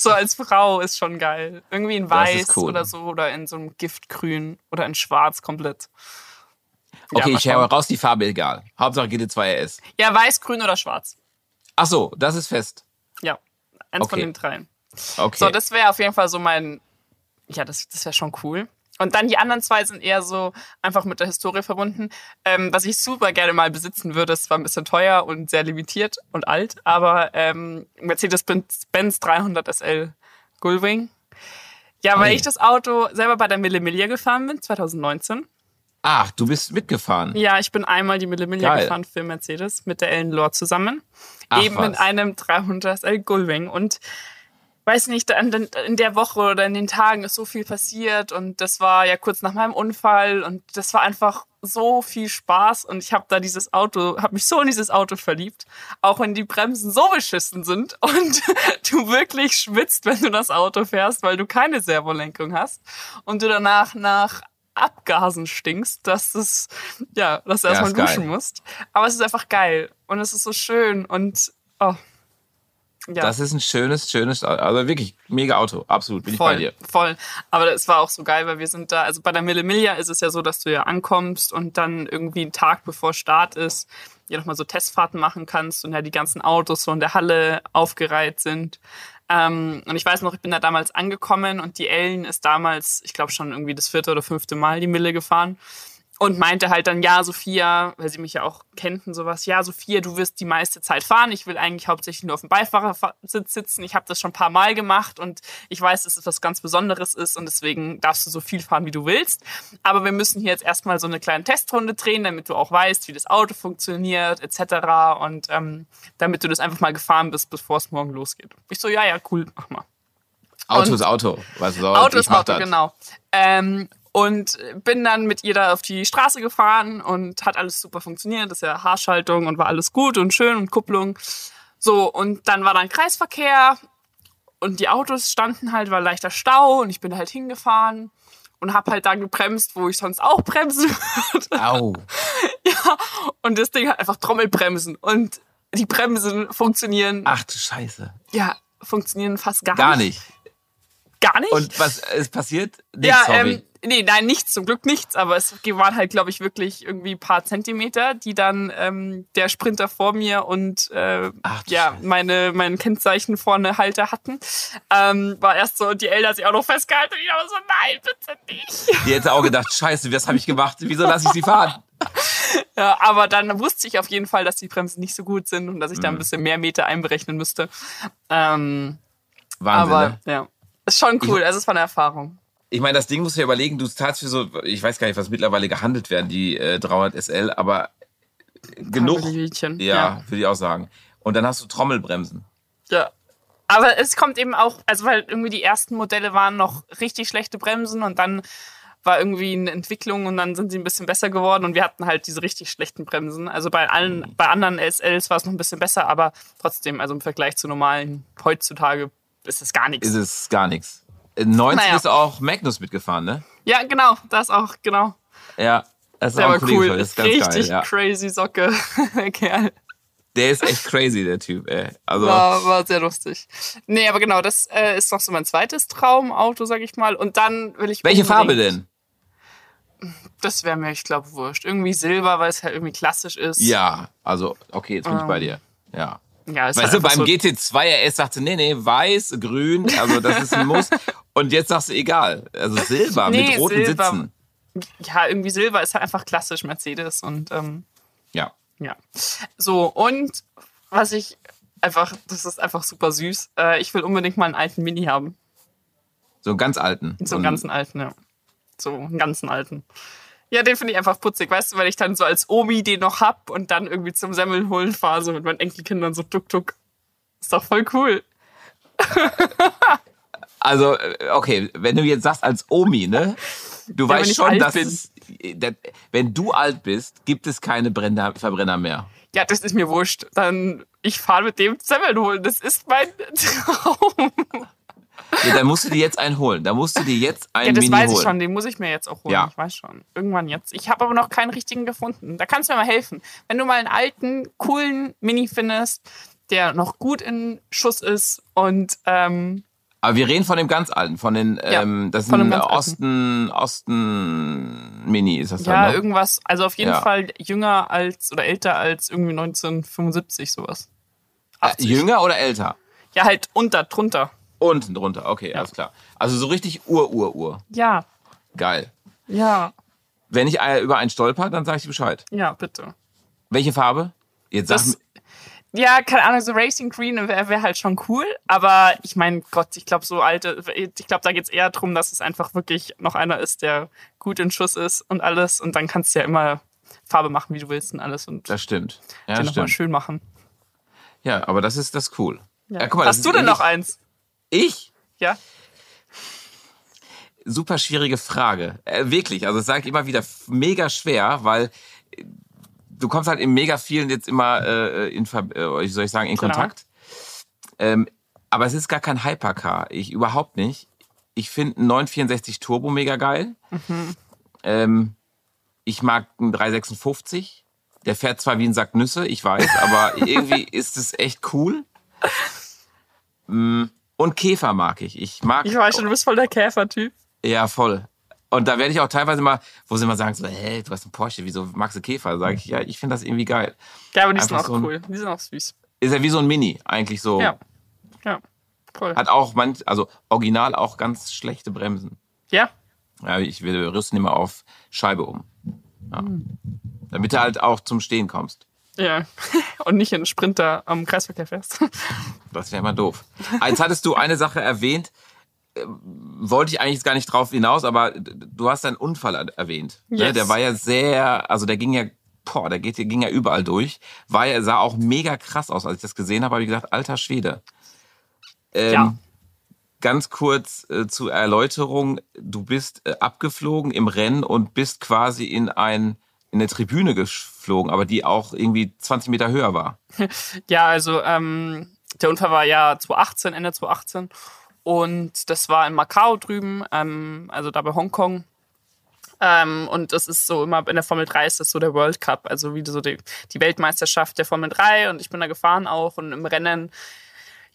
So als Frau ist schon geil. Irgendwie in weiß cool. oder so oder in so einem Giftgrün oder in schwarz komplett. Okay, mal ich höre raus, die Farbe egal. Hauptsache GT2 RS. Ja, weiß, grün oder schwarz. Ach so, das ist fest. Ja, eins von Okay. den dreien. Okay. So, das wäre auf jeden Fall so mein. Ja, das, das wäre schon cool. Und dann die anderen zwei sind eher so einfach mit der Historie verbunden. Ähm, was ich super gerne mal besitzen würde, ist zwar ein bisschen teuer und sehr limitiert und alt, aber ähm, Mercedes-Benz 300 SL Gullwing. Ja, weil Hey. ich das Auto selber bei der Mille Miglia gefahren bin, 2019. Ach, du bist mitgefahren. Ja, ich bin einmal die Mille Miglia gefahren für Mercedes mit der Ellen Lord zusammen. Ach, eben was. mit einem 300 SL Gullwing. Und weiß nicht, in, in der Woche oder in den Tagen ist so viel passiert. Und das war ja kurz nach meinem Unfall. Und das war einfach so viel Spaß. Und ich habe da dieses Auto, habe mich so in dieses Auto verliebt. Auch wenn die Bremsen so beschissen sind (laughs) und du wirklich schwitzt, wenn du das Auto fährst, weil du keine Servolenkung hast. Und du danach nach Abgasen stinkst, dass es, ja, dass du Ja, erstmal ist geil. duschen musst. Aber es ist einfach geil und es ist so schön und oh. Ja, Das ist ein schönes, schönes, also wirklich mega Auto. Absolut, bin ich bei voll, dir. voll. Aber es war auch so geil, weil wir sind da, also bei der Mille Miglia ist es ja so, dass du ja ankommst und dann irgendwie einen Tag bevor Start ist, ja nochmal so Testfahrten machen kannst und ja die ganzen Autos so in der Halle aufgereiht sind. Ähm, und ich weiß noch, ich bin da damals angekommen und die Ellen ist damals, ich glaube schon irgendwie das vierte oder fünfte Mal die Mille gefahren. Und meinte halt dann, ja, Sophia, weil sie mich ja auch kennt und sowas, ja, Sophia, du wirst die meiste Zeit fahren. Ich will eigentlich hauptsächlich nur auf dem Beifahrersitz sitzen. Ich habe das schon ein paar Mal gemacht und ich weiß, dass es was ganz Besonderes ist und deswegen darfst du so viel fahren, wie du willst. Aber wir müssen hier jetzt erstmal so eine kleine Testrunde drehen, damit du auch weißt, wie das Auto funktioniert, etc. Und ähm, damit du das einfach mal gefahren bist, bevor es morgen losgeht. Ich so, ja, ja, cool, mach mal. Auto Und- ist Auto. Was soll Auto ich ist Auto, das. genau. Ähm, und bin dann mit ihr da auf die Straße gefahren und hat alles super funktioniert. Das ist ja Haarschaltung und war alles gut und schön und Kupplung. So, und dann war dann Kreisverkehr und die Autos standen halt, war leichter Stau und ich bin halt hingefahren und hab halt da gebremst, wo ich sonst auch bremsen würde. Au. (laughs) Und das Ding hat einfach Trommelbremsen und die Bremsen funktionieren, Ach du Scheiße. ja, funktionieren fast gar, Gar nicht. nicht. Gar nicht. Und was ist passiert? Nichts, ja, ähm, nee, nein, nichts, zum Glück nichts, aber es waren halt, glaube ich, wirklich irgendwie ein paar Zentimeter, die dann ähm, der Sprinter vor mir und äh, Ach, ja, Scheiße. meine, mein Kennzeichen vorne Halter hatten. Ähm, war erst so, die Eltern sich auch noch festgehalten und ich aber so, nein, bitte nicht. Die hätte auch gedacht, scheiße, was habe ich gemacht? Wieso lasse ich sie fahren? (laughs) Ja, aber dann wusste ich auf jeden Fall, dass die Bremsen nicht so gut sind und dass ich da Mhm. ein bisschen mehr Meter einberechnen müsste. Ähm, Wahnsinn, aber ne? ja, ist schon cool, also es war eine Erfahrung. Ich meine, das Ding musst du ja überlegen, du zahlst für so, ich weiß gar nicht, was mittlerweile gehandelt werden, die äh, 300 SL, aber genug, ja, ja. würde ich auch sagen. Und dann hast du Trommelbremsen. Ja. Aber es kommt eben auch, also weil irgendwie die ersten Modelle waren noch richtig schlechte Bremsen und dann war irgendwie eine Entwicklung und dann sind sie ein bisschen besser geworden und wir hatten halt diese richtig schlechten Bremsen. Also bei allen, bei anderen SLs war es noch ein bisschen besser, aber trotzdem, also im Vergleich zu normalen heutzutage ist es gar nichts. Ist es gar nichts. Äh, 90 Naja. ist auch Magnus mitgefahren, ne? Ja, genau, das auch, genau. Ja. Das ist Der auch cool. das ist ganz Richtig geil. Ja. crazy Socke, (laughs) Kerl. Der ist echt crazy, der Typ, ey. Also, War, war sehr lustig. Nee, aber genau, das äh, ist noch so mein zweites Traumauto, sag ich mal. Und dann will ich. welche Farbe denn? Das wäre mir, ich glaube, wurscht. Irgendwie Silber, weil es halt irgendwie klassisch ist. Ja, also, okay, jetzt bin ich Ähm, bei dir. Ja. Ja, Weißt halt du, beim so, GT2 RS sagte, nee, nee, weiß, grün, also das ist ein Muss. (laughs) Und jetzt sagst du, egal. Also Silber Nee, mit roten Silber. Sitzen. Ja, irgendwie Silber ist halt einfach klassisch Mercedes. Und ähm, Ja. ja. So, und was ich einfach, das ist einfach super süß. Äh, ich will unbedingt mal einen alten Mini haben. So einen ganz alten. So einen ganzen alten, ja. So einen ganzen alten. Ja, den finde ich einfach putzig, weißt du, weil ich dann so als Omi den noch hab und dann irgendwie zum Semmeln holen fahre, so mit meinen Enkelkindern so tuk tuk. Ist doch voll cool. (laughs) Also, äh, okay, wenn du jetzt sagst als Omi, ne? Du wenn weißt schon, dass es, dass, wenn du alt bist, gibt es keine Brenner, Verbrenner mehr. Ja, das ist mir wurscht. Dann, ich fahre mit dem Semmeln holen. Das ist mein (laughs) Traum. Ja, dann musst du dir jetzt einen holen. Da musst du dir jetzt einen Ja, das Mini weiß holen. ich schon. Den muss ich mir jetzt auch holen. Ja. Ich weiß schon. Irgendwann jetzt. Ich habe aber noch keinen richtigen gefunden. Da kannst du mir mal helfen. Wenn du mal einen alten, coolen Mini findest, der noch gut in Schuss ist und ähm, Aber wir reden von dem ganz alten, von den, Ja, ähm, das ist ein alten. Osten, Osten Mini ist das ja, dann, ne? irgendwas, also auf jeden Ja. Fall jünger als oder älter als irgendwie 1975 sowas. Äh, 80. Jünger oder älter? Ja, halt unter, drunter. Unten drunter, okay, alles klar. Also so richtig Ur, Ur, Ur. Ja, Geil. ja, Wenn ich über einen stolper, dann sage ich dir Bescheid. ja, bitte. Welche Farbe? Jetzt sag Das, ja, keine Ahnung, so Racing Green wäre wär halt schon cool. Aber ich meine, Gott, ich glaube, so alte, ich glaube, da geht es eher darum, dass es einfach wirklich noch einer ist, der gut in Schuss ist und alles. Und dann kannst du ja immer Farbe machen, wie du willst und alles und das stimmt. Ja, den das nochmal schön machen. Ja, aber das ist das ist cool. Ja. Ja, mal, Hast du denn noch eins? Ich? Ja? Super schwierige Frage. Äh, wirklich, also das sage ich immer wieder, mega schwer, weil äh, du kommst halt in mega vielen jetzt immer äh, in, äh, soll ich sagen, in Klar. Kontakt. Ähm, aber es ist gar kein Hypercar. Ich überhaupt nicht. Ich finde einen 964 Turbo mega geil. Ähm, ich mag einen 356. Der fährt zwar wie ein Sack Nüsse, ich weiß, aber (laughs) irgendwie ist es echt cool. Mm, Und Käfer mag ich. Ich mag Ich weiß schon, du bist voll der Käfertyp. ja, voll. Und da werde ich auch teilweise mal, wo sie mal sagen, so, hey, du hast einen Porsche, wieso magst du Käfer? Sage ich, ja, ich finde das irgendwie geil. Ja, aber die sind auch so ein- cool. Die sind auch süß. Ist ja wie so ein Mini, eigentlich so. Ja. Ja. Voll. Hat auch manch, also original auch ganz schlechte Bremsen. Ja? Ja, ich will rüsten immer auf Scheibe um. Ja. Damit du halt auch zum Stehen kommst. Ja. (laughs) Und nicht in Sprinter am Kreisverkehr fährst. (laughs) Das wäre immer doof. Jetzt hattest du eine Sache erwähnt, äh, wollte ich eigentlich gar nicht drauf hinaus, aber du hast einen Unfall er- erwähnt. Ne? Yes. Der war ja sehr, also der ging ja, boah, der ging ja überall durch. War ja, sah auch mega krass aus, als ich das gesehen habe, habe ich gesagt, alter Schwede. Ähm, Ja. Ganz kurz äh, zur Erläuterung, du bist äh, abgeflogen im Rennen und bist quasi in ein in eine Tribüne geflogen, aber die auch irgendwie 20 Meter höher war. (laughs) Ja, also ähm, der Unfall war ja 2018, Ende 2018. Und das war in Macau drüben, ähm, also da bei Hongkong. Ähm, und das ist so immer in der Formel 3 ist das so der World Cup, also wie so die, die Weltmeisterschaft der Formel 3. Und ich bin da gefahren auch und im Rennen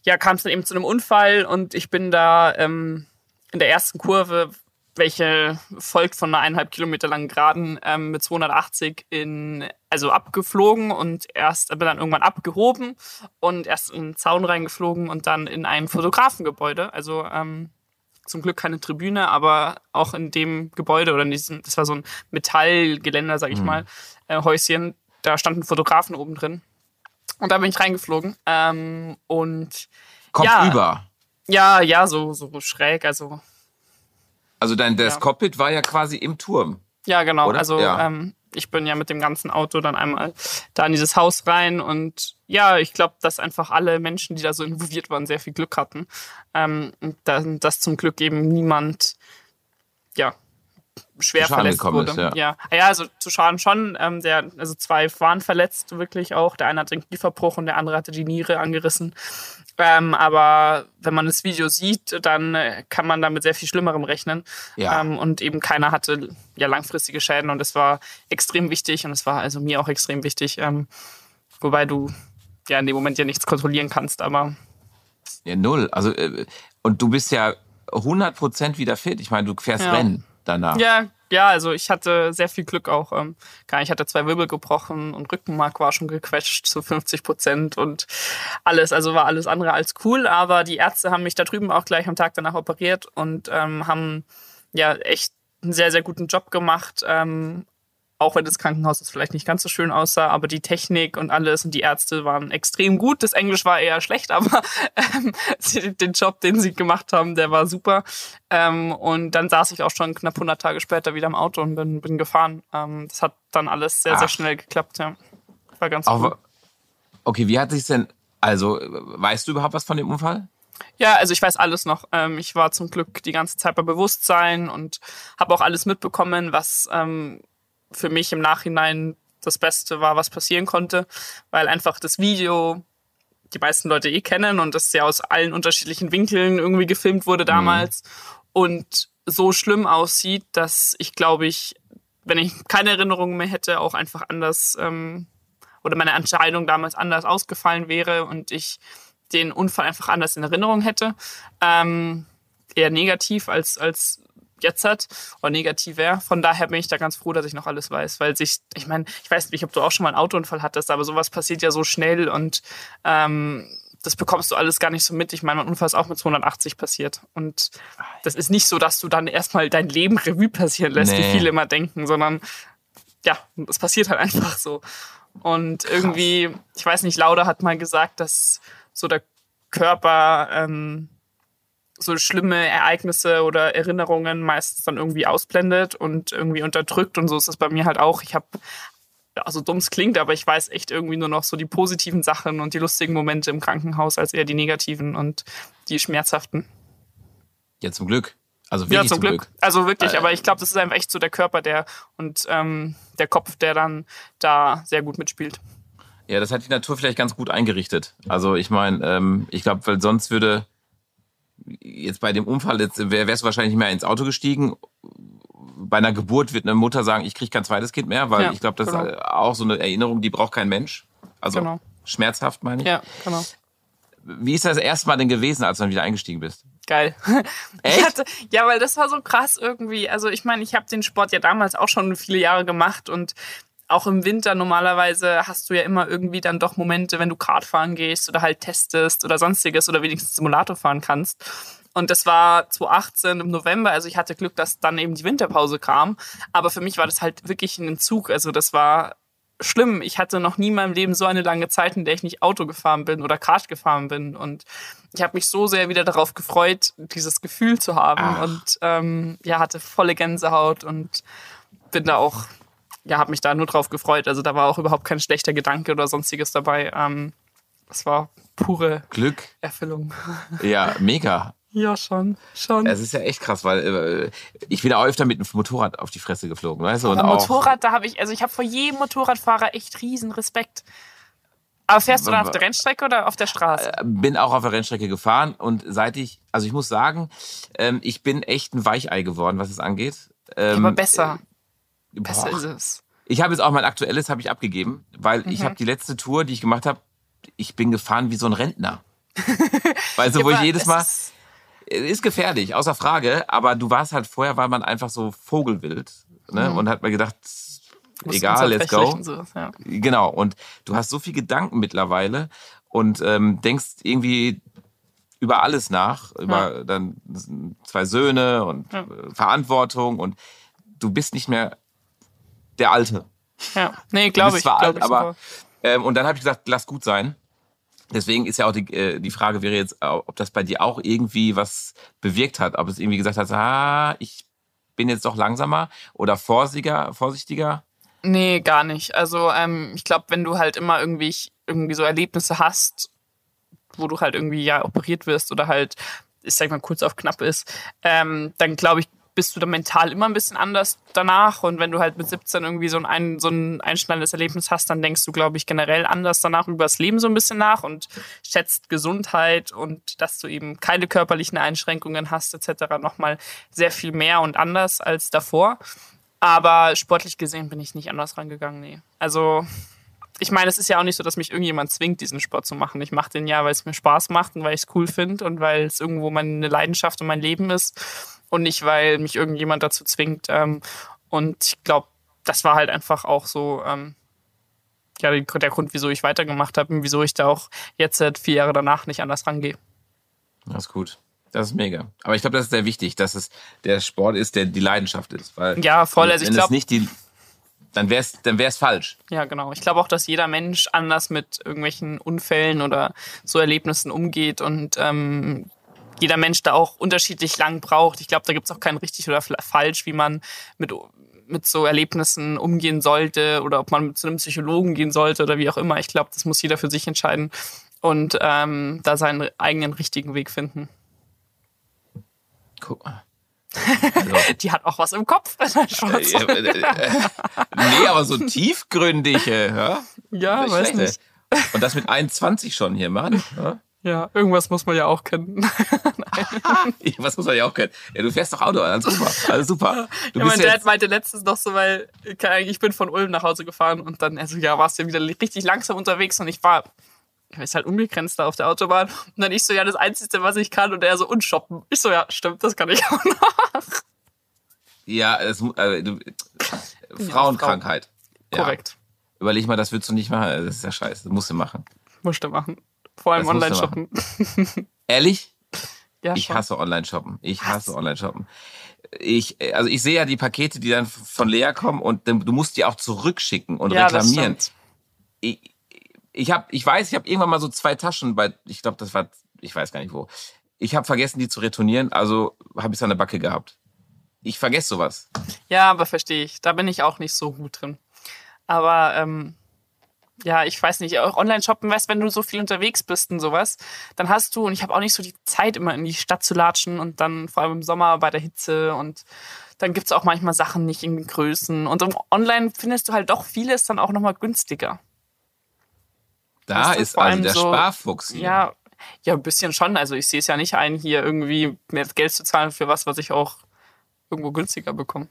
ja, kam es dann eben zu einem Unfall und ich bin da ähm, in der ersten Kurve, welche folgt von einer eineinhalb Kilometer langen Geraden ähm, mit 280 in, also abgeflogen und erst, bin dann irgendwann abgehoben und erst in den Zaun reingeflogen und dann in ein Fotografengebäude. Also ähm, zum Glück keine Tribüne, aber auch in dem Gebäude oder in diesem, das war so ein Metallgeländer, sag ich mhm. mal, äh, Häuschen, da standen Fotografen oben drin. Und da bin ich reingeflogen. Ähm, und Kopf ja, über. Ja, ja, so, so schräg, also. Also dein das ja. Cockpit war ja quasi im Turm. Ja, genau. Oder? Also ja. Ähm, ich bin ja mit dem ganzen Auto dann einmal da in dieses Haus rein und ja, ich glaube, dass einfach alle Menschen, die da so involviert waren, sehr viel Glück hatten. Ähm, dass zum Glück eben niemand ja schwer verletzt wurde. Ist, ja. ja. ja, also zu Schaden schon. Ähm, der, also zwei waren verletzt wirklich auch. Der eine hatte den Kieferbruch und der andere hatte die Niere angerissen. Ähm, aber wenn man das Video sieht, dann äh, kann man damit sehr viel Schlimmerem rechnen. Ja. Ähm, und eben keiner hatte ja langfristige Schäden und das war extrem wichtig und es war also mir auch extrem wichtig. Ähm, wobei du ja in dem Moment ja nichts kontrollieren kannst, aber. Ja, null. Also, äh, und du bist ja 100% wieder fit. Ich meine, du fährst ja. Rennen danach. Ja, ja, also ich hatte sehr viel Glück auch. Ähm, ich hatte zwei Wirbel gebrochen und Rückenmark war schon gequetscht zu 50 Prozent und alles. Also war alles andere als cool. Aber die Ärzte haben mich da drüben auch gleich am Tag danach operiert und ähm, haben ja echt einen sehr, sehr guten Job gemacht. Ähm, auch wenn das Krankenhaus jetzt vielleicht nicht ganz so schön aussah, aber die Technik und alles und die Ärzte waren extrem gut. Das Englisch war eher schlecht, (laughs) aber ähm, den Job, den sie gemacht haben, der war super. Ähm, und dann saß ich auch schon knapp 100 Tage später wieder im Auto und bin, bin gefahren. Ähm, das hat dann alles sehr, Ach. sehr schnell geklappt. Ja. War ganz aber, Okay, wie hat sich denn, also weißt du überhaupt was von dem Unfall? Ja, also ich weiß alles noch. Ähm, ich war zum Glück die ganze Zeit bei Bewusstsein und habe auch alles mitbekommen, was ähm, für mich im Nachhinein das Beste war, was passieren konnte, weil einfach das Video die meisten Leute eh kennen und das ja aus allen unterschiedlichen Winkeln irgendwie gefilmt wurde damals mhm. und so schlimm aussieht, dass ich glaube ich, wenn ich keine Erinnerungen mehr hätte, auch einfach anders ähm, oder meine Entscheidung damals anders ausgefallen wäre und ich den Unfall einfach anders in Erinnerung hätte. Ähm, eher negativ als, als jetzt hat oder negativ wäre. Von daher bin ich da ganz froh, dass ich noch alles weiß, weil sich, ich meine, ich weiß nicht, ob du auch schon mal einen Autounfall hattest, aber sowas passiert ja so schnell und ähm, das bekommst du alles gar nicht so mit. Ich meine, mein Unfall ist auch mit 280 passiert. Und das ist nicht so, dass du dann erstmal dein Leben Revue passieren lässt, nee. wie viele immer denken, sondern ja, es passiert halt einfach so. Und Krass. irgendwie, ich weiß nicht, Lauda hat mal gesagt, dass so der Körper ähm, so schlimme Ereignisse oder Erinnerungen meistens dann irgendwie ausblendet und irgendwie unterdrückt. Und so ist es bei mir halt auch. Ich habe, also dumm es klingt, aber ich weiß echt irgendwie nur noch so die positiven Sachen und die lustigen Momente im Krankenhaus als eher die negativen und die schmerzhaften. Ja, zum Glück. Also wirklich ja, zum, zum Glück. Glück. Also wirklich, äh, aber ich glaube, das ist einfach echt so der Körper, der und ähm, der Kopf, der dann da sehr gut mitspielt. Ja, das hat die Natur vielleicht ganz gut eingerichtet. Also ich meine, ähm, ich glaube, weil sonst würde jetzt bei dem Unfall, jetzt wärst du wahrscheinlich nicht mehr ins Auto gestiegen. Bei einer Geburt wird eine Mutter sagen, ich kriege kein zweites Kind mehr, weil ja, ich glaube, das genau. ist auch so eine Erinnerung, die braucht kein Mensch. Also genau. schmerzhaft, meine ich. Ja, genau. Wie ist das erste Mal denn gewesen, als du dann wieder eingestiegen bist? Geil. (laughs) Echt? Hatte, ja, weil das war so krass irgendwie. Also ich meine, ich habe den Sport ja damals auch schon viele Jahre gemacht und auch im Winter normalerweise hast du ja immer irgendwie dann doch Momente, wenn du Kart fahren gehst oder halt testest oder sonstiges oder wenigstens Simulator fahren kannst. Und das war 2018 im November. Also ich hatte Glück, dass dann eben die Winterpause kam. Aber für mich war das halt wirklich ein Entzug. Also das war schlimm. Ich hatte noch nie in meinem Leben so eine lange Zeit, in der ich nicht Auto gefahren bin oder Kart gefahren bin. Und ich habe mich so sehr wieder darauf gefreut, dieses Gefühl zu haben. Ach. Und ähm, ja, hatte volle Gänsehaut und bin da auch ja, habe mich da nur drauf gefreut. Also da war auch überhaupt kein schlechter Gedanke oder sonstiges dabei. Ähm, das war pure Glück. Erfüllung. Ja, mega. Ja, schon, schon. Es ist ja echt krass, weil äh, ich bin auch öfter mit dem Motorrad auf die Fresse geflogen, weißt du? Und Motorrad, da habe ich, also ich habe vor jedem Motorradfahrer echt riesen Respekt. Aber fährst du dann auf der Rennstrecke oder auf der Straße? Äh, bin auch auf der Rennstrecke gefahren und seit ich, also ich muss sagen, ähm, ich bin echt ein Weichei geworden, was es angeht. Ähm, aber besser. Besser ist es. Ich habe jetzt auch mein aktuelles habe ich abgegeben, weil mhm. ich habe die letzte Tour, die ich gemacht habe, ich bin gefahren wie so ein Rentner. (laughs) weißt du, ja, wo ich jedes Mal ist gefährlich, außer Frage. Aber du warst halt vorher, war man einfach so Vogelwild. Ne? Mhm. Und hat mir gedacht, egal, let's go. sowas, ja. Genau. Und du hast so viel Gedanken mittlerweile und ähm, denkst irgendwie über alles nach, über dann zwei Söhne und Ja. Verantwortung und du bist nicht mehr der Alte. ja. Nee, glaube ich. zwar glaub alt, ich aber ähm, und dann habe ich gesagt, lass gut sein. Deswegen ist ja auch die, äh, die Frage wäre jetzt, ob das bei dir auch irgendwie was bewirkt hat, ob es irgendwie gesagt hat, ah, ich bin jetzt doch langsamer oder vorsichtiger, vorsichtiger. Nee, gar nicht. Also ähm, ich glaube, wenn du halt immer irgendwie, irgendwie so Erlebnisse hast, wo du halt irgendwie ja operiert wirst oder halt, ich sag mal, kurz auf knapp ist, ähm, dann glaube ich, bist du da mental immer ein bisschen anders danach. Und wenn du halt mit 17 irgendwie so ein, so ein einschneidendes Erlebnis hast, dann denkst du, glaube ich, generell anders danach über das Leben so ein bisschen nach und schätzt Gesundheit und dass du eben keine körperlichen Einschränkungen hast, etc. nochmal sehr viel mehr und anders als davor. Aber sportlich gesehen bin ich nicht anders rangegangen, nee. Also, ich meine, es ist ja auch nicht so, dass mich irgendjemand zwingt, diesen Sport zu machen. Ich mache den ja, weil es mir Spaß macht und weil ich es cool finde und weil es irgendwo meine Leidenschaft und mein Leben ist und nicht, weil mich irgendjemand dazu zwingt. Ähm, und ich glaube, das war halt einfach auch so ähm, ja, der Grund, wieso ich weitergemacht habe und wieso ich da auch jetzt seit vier Jahre danach nicht anders rangehe. Das ist gut. Das ist mega. Aber ich glaube, das ist sehr wichtig, dass es der Sport ist, der die Leidenschaft ist. Weil Ja, voll. Also ich wenn es glaube, nicht die, dann wäre es dann wär's falsch. Ja, genau. Ich glaube auch, dass jeder Mensch anders mit irgendwelchen Unfällen oder so Erlebnissen umgeht und ähm, jeder Mensch da auch unterschiedlich lang braucht. Ich glaube, da gibt es auch kein richtig oder falsch, wie man mit, mit so Erlebnissen umgehen sollte oder ob man zu einem Psychologen gehen sollte oder wie auch immer. Ich glaube, das muss jeder für sich entscheiden und ähm, da seinen eigenen richtigen Weg finden. Guck mal. (laughs) Also, Die hat auch was im Kopf. Äh, äh, äh, nee, aber so tiefgründig. Äh, ja? ja, weiß nicht. Und das mit 21 schon hier, Mann. Ja? Ja, irgendwas muss man ja auch kennen. (laughs) Was muss man ja auch kennen? Ja, du fährst doch Auto, alles super. Alles super. Du Ja, mein Dad jetzt, meinte letztens noch so, weil ich bin von Ulm nach Hause gefahren und dann, also ja, warst du ja wieder richtig langsam unterwegs und ich war, ich weiß halt unbegrenzt da auf der Autobahn und dann ich so, ja, das Einzige, was ich kann und er so, und shoppen. Ich so, ja, stimmt, das kann ich auch noch. ja, mu- äh, du, Frauenkrankheit. Ja. Korrekt. Überleg mal, das würdest du nicht machen. Das ist ja scheiße. Das musst du machen. Musste machen. Vor allem Online-Shoppen. (laughs) Ehrlich? Ja, Ich hasse Online-Shoppen. Ich hasse Online-Shoppen. Ich, also ich sehe ja die Pakete, die dann von Lea kommen und du musst die auch zurückschicken und Ja, reklamieren. Ich, ich habe, ich weiß, ich habe irgendwann mal so zwei Taschen bei, ich glaube, das war, ich weiß gar nicht wo. Ich habe vergessen, die zu retournieren, also habe ich es an der Backe gehabt. Ich vergesse sowas. Ja, aber verstehe ich. Da bin ich auch nicht so gut drin. Aber ähm, ja, ich weiß nicht, auch Online-Shoppen, weißt wenn du so viel unterwegs bist und sowas, dann hast du, und ich habe auch nicht so die Zeit, immer in die Stadt zu latschen und dann vor allem im Sommer bei der Hitze und dann gibt's auch manchmal Sachen nicht in den Größen. Und Online findest du halt doch vieles dann auch nochmal günstiger. Da Weißt du, ist vor also allem der so- Sparfuchs hier. Ja, ja, ein bisschen schon. Also ich sehe es ja nicht ein, hier irgendwie mehr Geld zu zahlen für was, was ich auch irgendwo günstiger bekomme.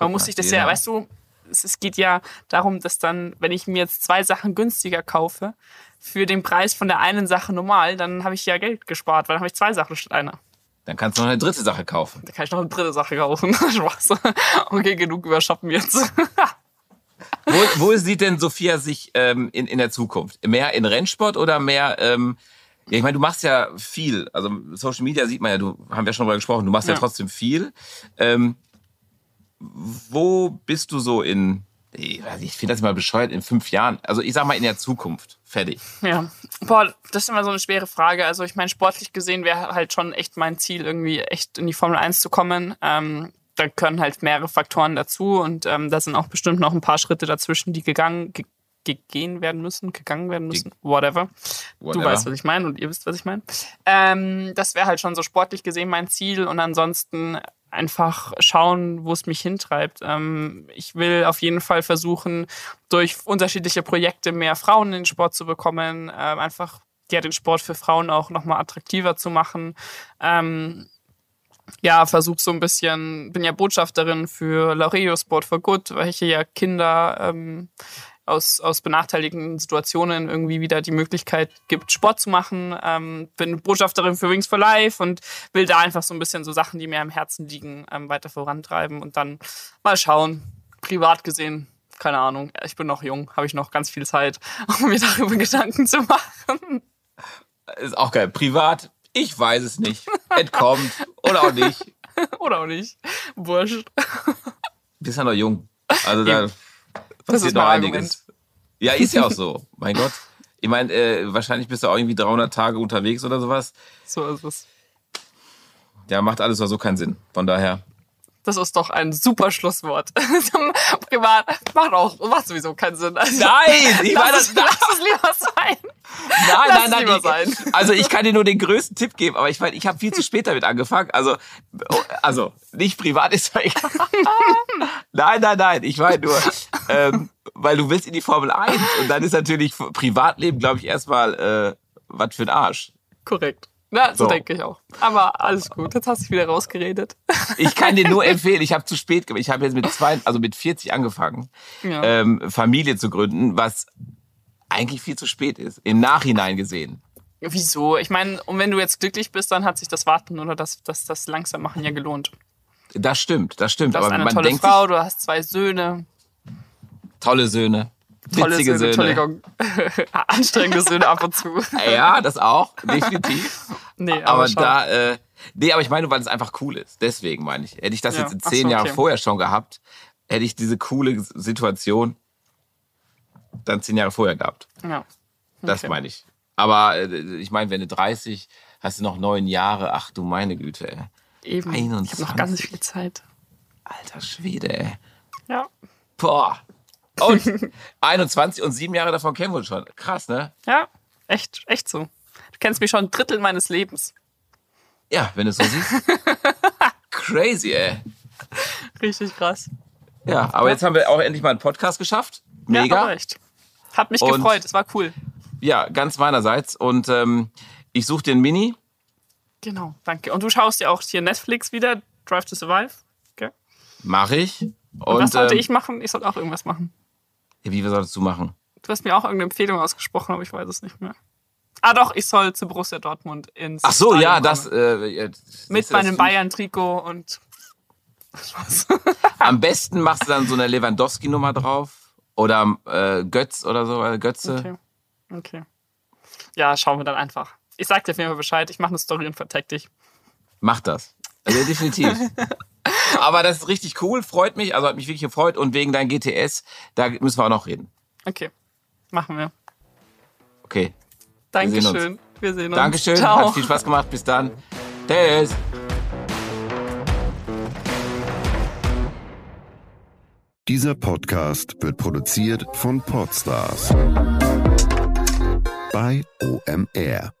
Man muss sich das ja, weißt du, es, geht ja darum, dass dann, wenn ich mir jetzt zwei Sachen günstiger kaufe, für den Preis von der einen Sache normal, dann habe ich ja Geld gespart, weil dann habe ich zwei Sachen statt einer. Dann kannst du noch eine dritte Sache kaufen. Da kann ich noch eine dritte Sache kaufen. (laughs) Spaß. Okay, genug über Shoppen jetzt. (laughs) Wo, wo sieht denn Sophia sich ähm, in, in der Zukunft? Mehr in Rennsport oder mehr, ähm, ja, ich meine, du machst ja viel. Also Social Media sieht man ja, du haben wir schon darüber gesprochen, du machst ja, Ja. trotzdem viel. Ähm, wo bist du so in, ich weiß nicht, ich finde das immer bescheuert, in fünf Jahren? Also ich sag mal in der Zukunft. Fertig. Ja, boah, das ist immer so eine schwere Frage. Also ich meine, sportlich gesehen wäre halt schon echt mein Ziel, irgendwie echt in die Formel 1 zu kommen. Ähm, da können halt mehrere Faktoren dazu und ähm, da sind auch bestimmt noch ein paar Schritte dazwischen, die gegangen, ge gegehen werden müssen, gegangen werden müssen, whatever. Du Whatever. weißt, was ich meine und ihr wisst, was ich meine. Ähm, das wäre halt schon so sportlich gesehen mein Ziel und ansonsten einfach schauen, wo es mich hintreibt. Ähm, ich will auf jeden Fall versuchen, durch unterschiedliche Projekte mehr Frauen in den Sport zu bekommen, ähm, einfach ja, den Sport für Frauen auch nochmal attraktiver zu machen. Ähm, ja, versuche so ein bisschen, bin ja Botschafterin für Laureo Sport for Good, welche ja Kinder ähm, aus, aus benachteiligten Situationen irgendwie wieder die Möglichkeit gibt, Sport zu machen. Ähm, bin Botschafterin für Wings for Life und will da einfach so ein bisschen so Sachen, die mir am Herzen liegen, ähm, weiter vorantreiben und dann mal schauen. Privat gesehen, keine Ahnung, ich bin noch jung, habe ich noch ganz viel Zeit, (laughs) um mir darüber Gedanken zu machen. Ist auch geil. Privat, ich weiß es nicht. Entkommt oder auch nicht. (laughs) Oder auch nicht. Wurscht. Bist ja noch jung. Also da Das passiert ist noch einiges. Ja, ist ja auch so. (laughs) Mein Gott. Ich meine, äh, wahrscheinlich bist du auch irgendwie 300 Tage unterwegs oder sowas. So ist es. Ja, macht alles so keinen Sinn. Von daher. Das ist doch ein super Schlusswort. (laughs) Privat macht auch, macht sowieso keinen Sinn. Also, Nein! Ich meine, lass, das, es, lass es lieber (laughs) sein. Nein, Lass nein, nein. lieber Ich, sein. Also ich kann dir nur den größten Tipp geben, aber ich meine, ich habe viel zu spät damit angefangen. Also, oh, also nicht privat ist doch egal. (laughs) Nein, nein, nein. Ich meine nur, ähm, weil du willst in die Formel 1 und dann ist natürlich Privatleben, glaube ich, erstmal äh, was für ein Arsch. Korrekt. Na, so, So. denke ich auch. Aber alles gut. Jetzt hast du dich wieder rausgeredet. (laughs) Ich kann dir nur (laughs) empfehlen, ich habe zu spät gemacht. Ich habe jetzt mit zwei, also mit 40 angefangen, Ja. ähm, Familie zu gründen, was eigentlich viel zu spät ist. Im Nachhinein gesehen. Wieso? Ich meine, und wenn du jetzt glücklich bist, dann hat sich das Warten oder das, das, das langsam machen ja gelohnt. Das stimmt, das stimmt. Du hast aber eine man tolle denkt Frau, du hast zwei Söhne, tolle Söhne, tolle witzige Söhne, Söhne. Entschuldigung. (laughs) Anstrengende Söhne ab und zu. (laughs) Ja, das auch, definitiv. (laughs) Nee, aber, aber da, äh, nee, aber ich meine, weil es einfach cool ist. Deswegen meine ich. Hätte ich das Ja, jetzt in zehn so, Jahren okay. vorher schon gehabt, hätte ich diese coole Situation dann zehn Jahre vorher gehabt. Ja. Das Okay. meine ich. Aber äh, ich meine, wenn du 30 hast du noch neun Jahre, ach du meine Güte, ey. Eben. Ich habe 21. noch ganz viel Zeit. Alter Schwede, ey. Ja. Boah. Und (laughs) 21 und sieben Jahre davon kennen wir uns schon. Krass, ne? Ja, echt, echt so. Du kennst mich schon ein Drittel meines Lebens. Ja, wenn du es so siehst. (laughs) Crazy, ey. Richtig krass. Ja, aber jetzt haben wir auch endlich mal einen Podcast geschafft. Ja, Mega. aber echt. Hat mich Und- gefreut, es war cool. Ja, ganz meinerseits. Und ähm, ich suche den Mini. Genau, danke. Und du schaust ja auch hier Netflix wieder, Drive to Survive. Okay. Mache ich. Und, Und, was sollte ähm, ich machen? Ich sollte auch irgendwas machen. Wie solltest du machen? Du hast mir auch irgendeine Empfehlung ausgesprochen, aber ich weiß es nicht mehr. Ah doch, ich soll zu Borussia Dortmund ins Ach so, Stadion ja, kommen. das. Äh, ja, siehst Mit das meinem Bayern-Trikot und. (laughs) Am besten machst du dann so eine Lewandowski-Nummer drauf. Oder äh, Götz oder so, äh, Götze. Okay. Okay. Ja, schauen wir dann einfach. Ich sag dir auf jeden Fall Bescheid. Ich mache eine Story und vertag dich. Mach das. Also definitiv. (laughs) Aber das ist richtig cool, freut mich, also hat mich wirklich gefreut. Und wegen deinem GTS, da müssen wir auch noch reden. Okay. Machen wir. Okay. sehen uns. Dankeschön. Wir sehen uns. Dankeschön, Ciao. hat viel Spaß gemacht. Bis dann. Tschüss. Dieser Podcast wird produziert von Podstars bei OMR.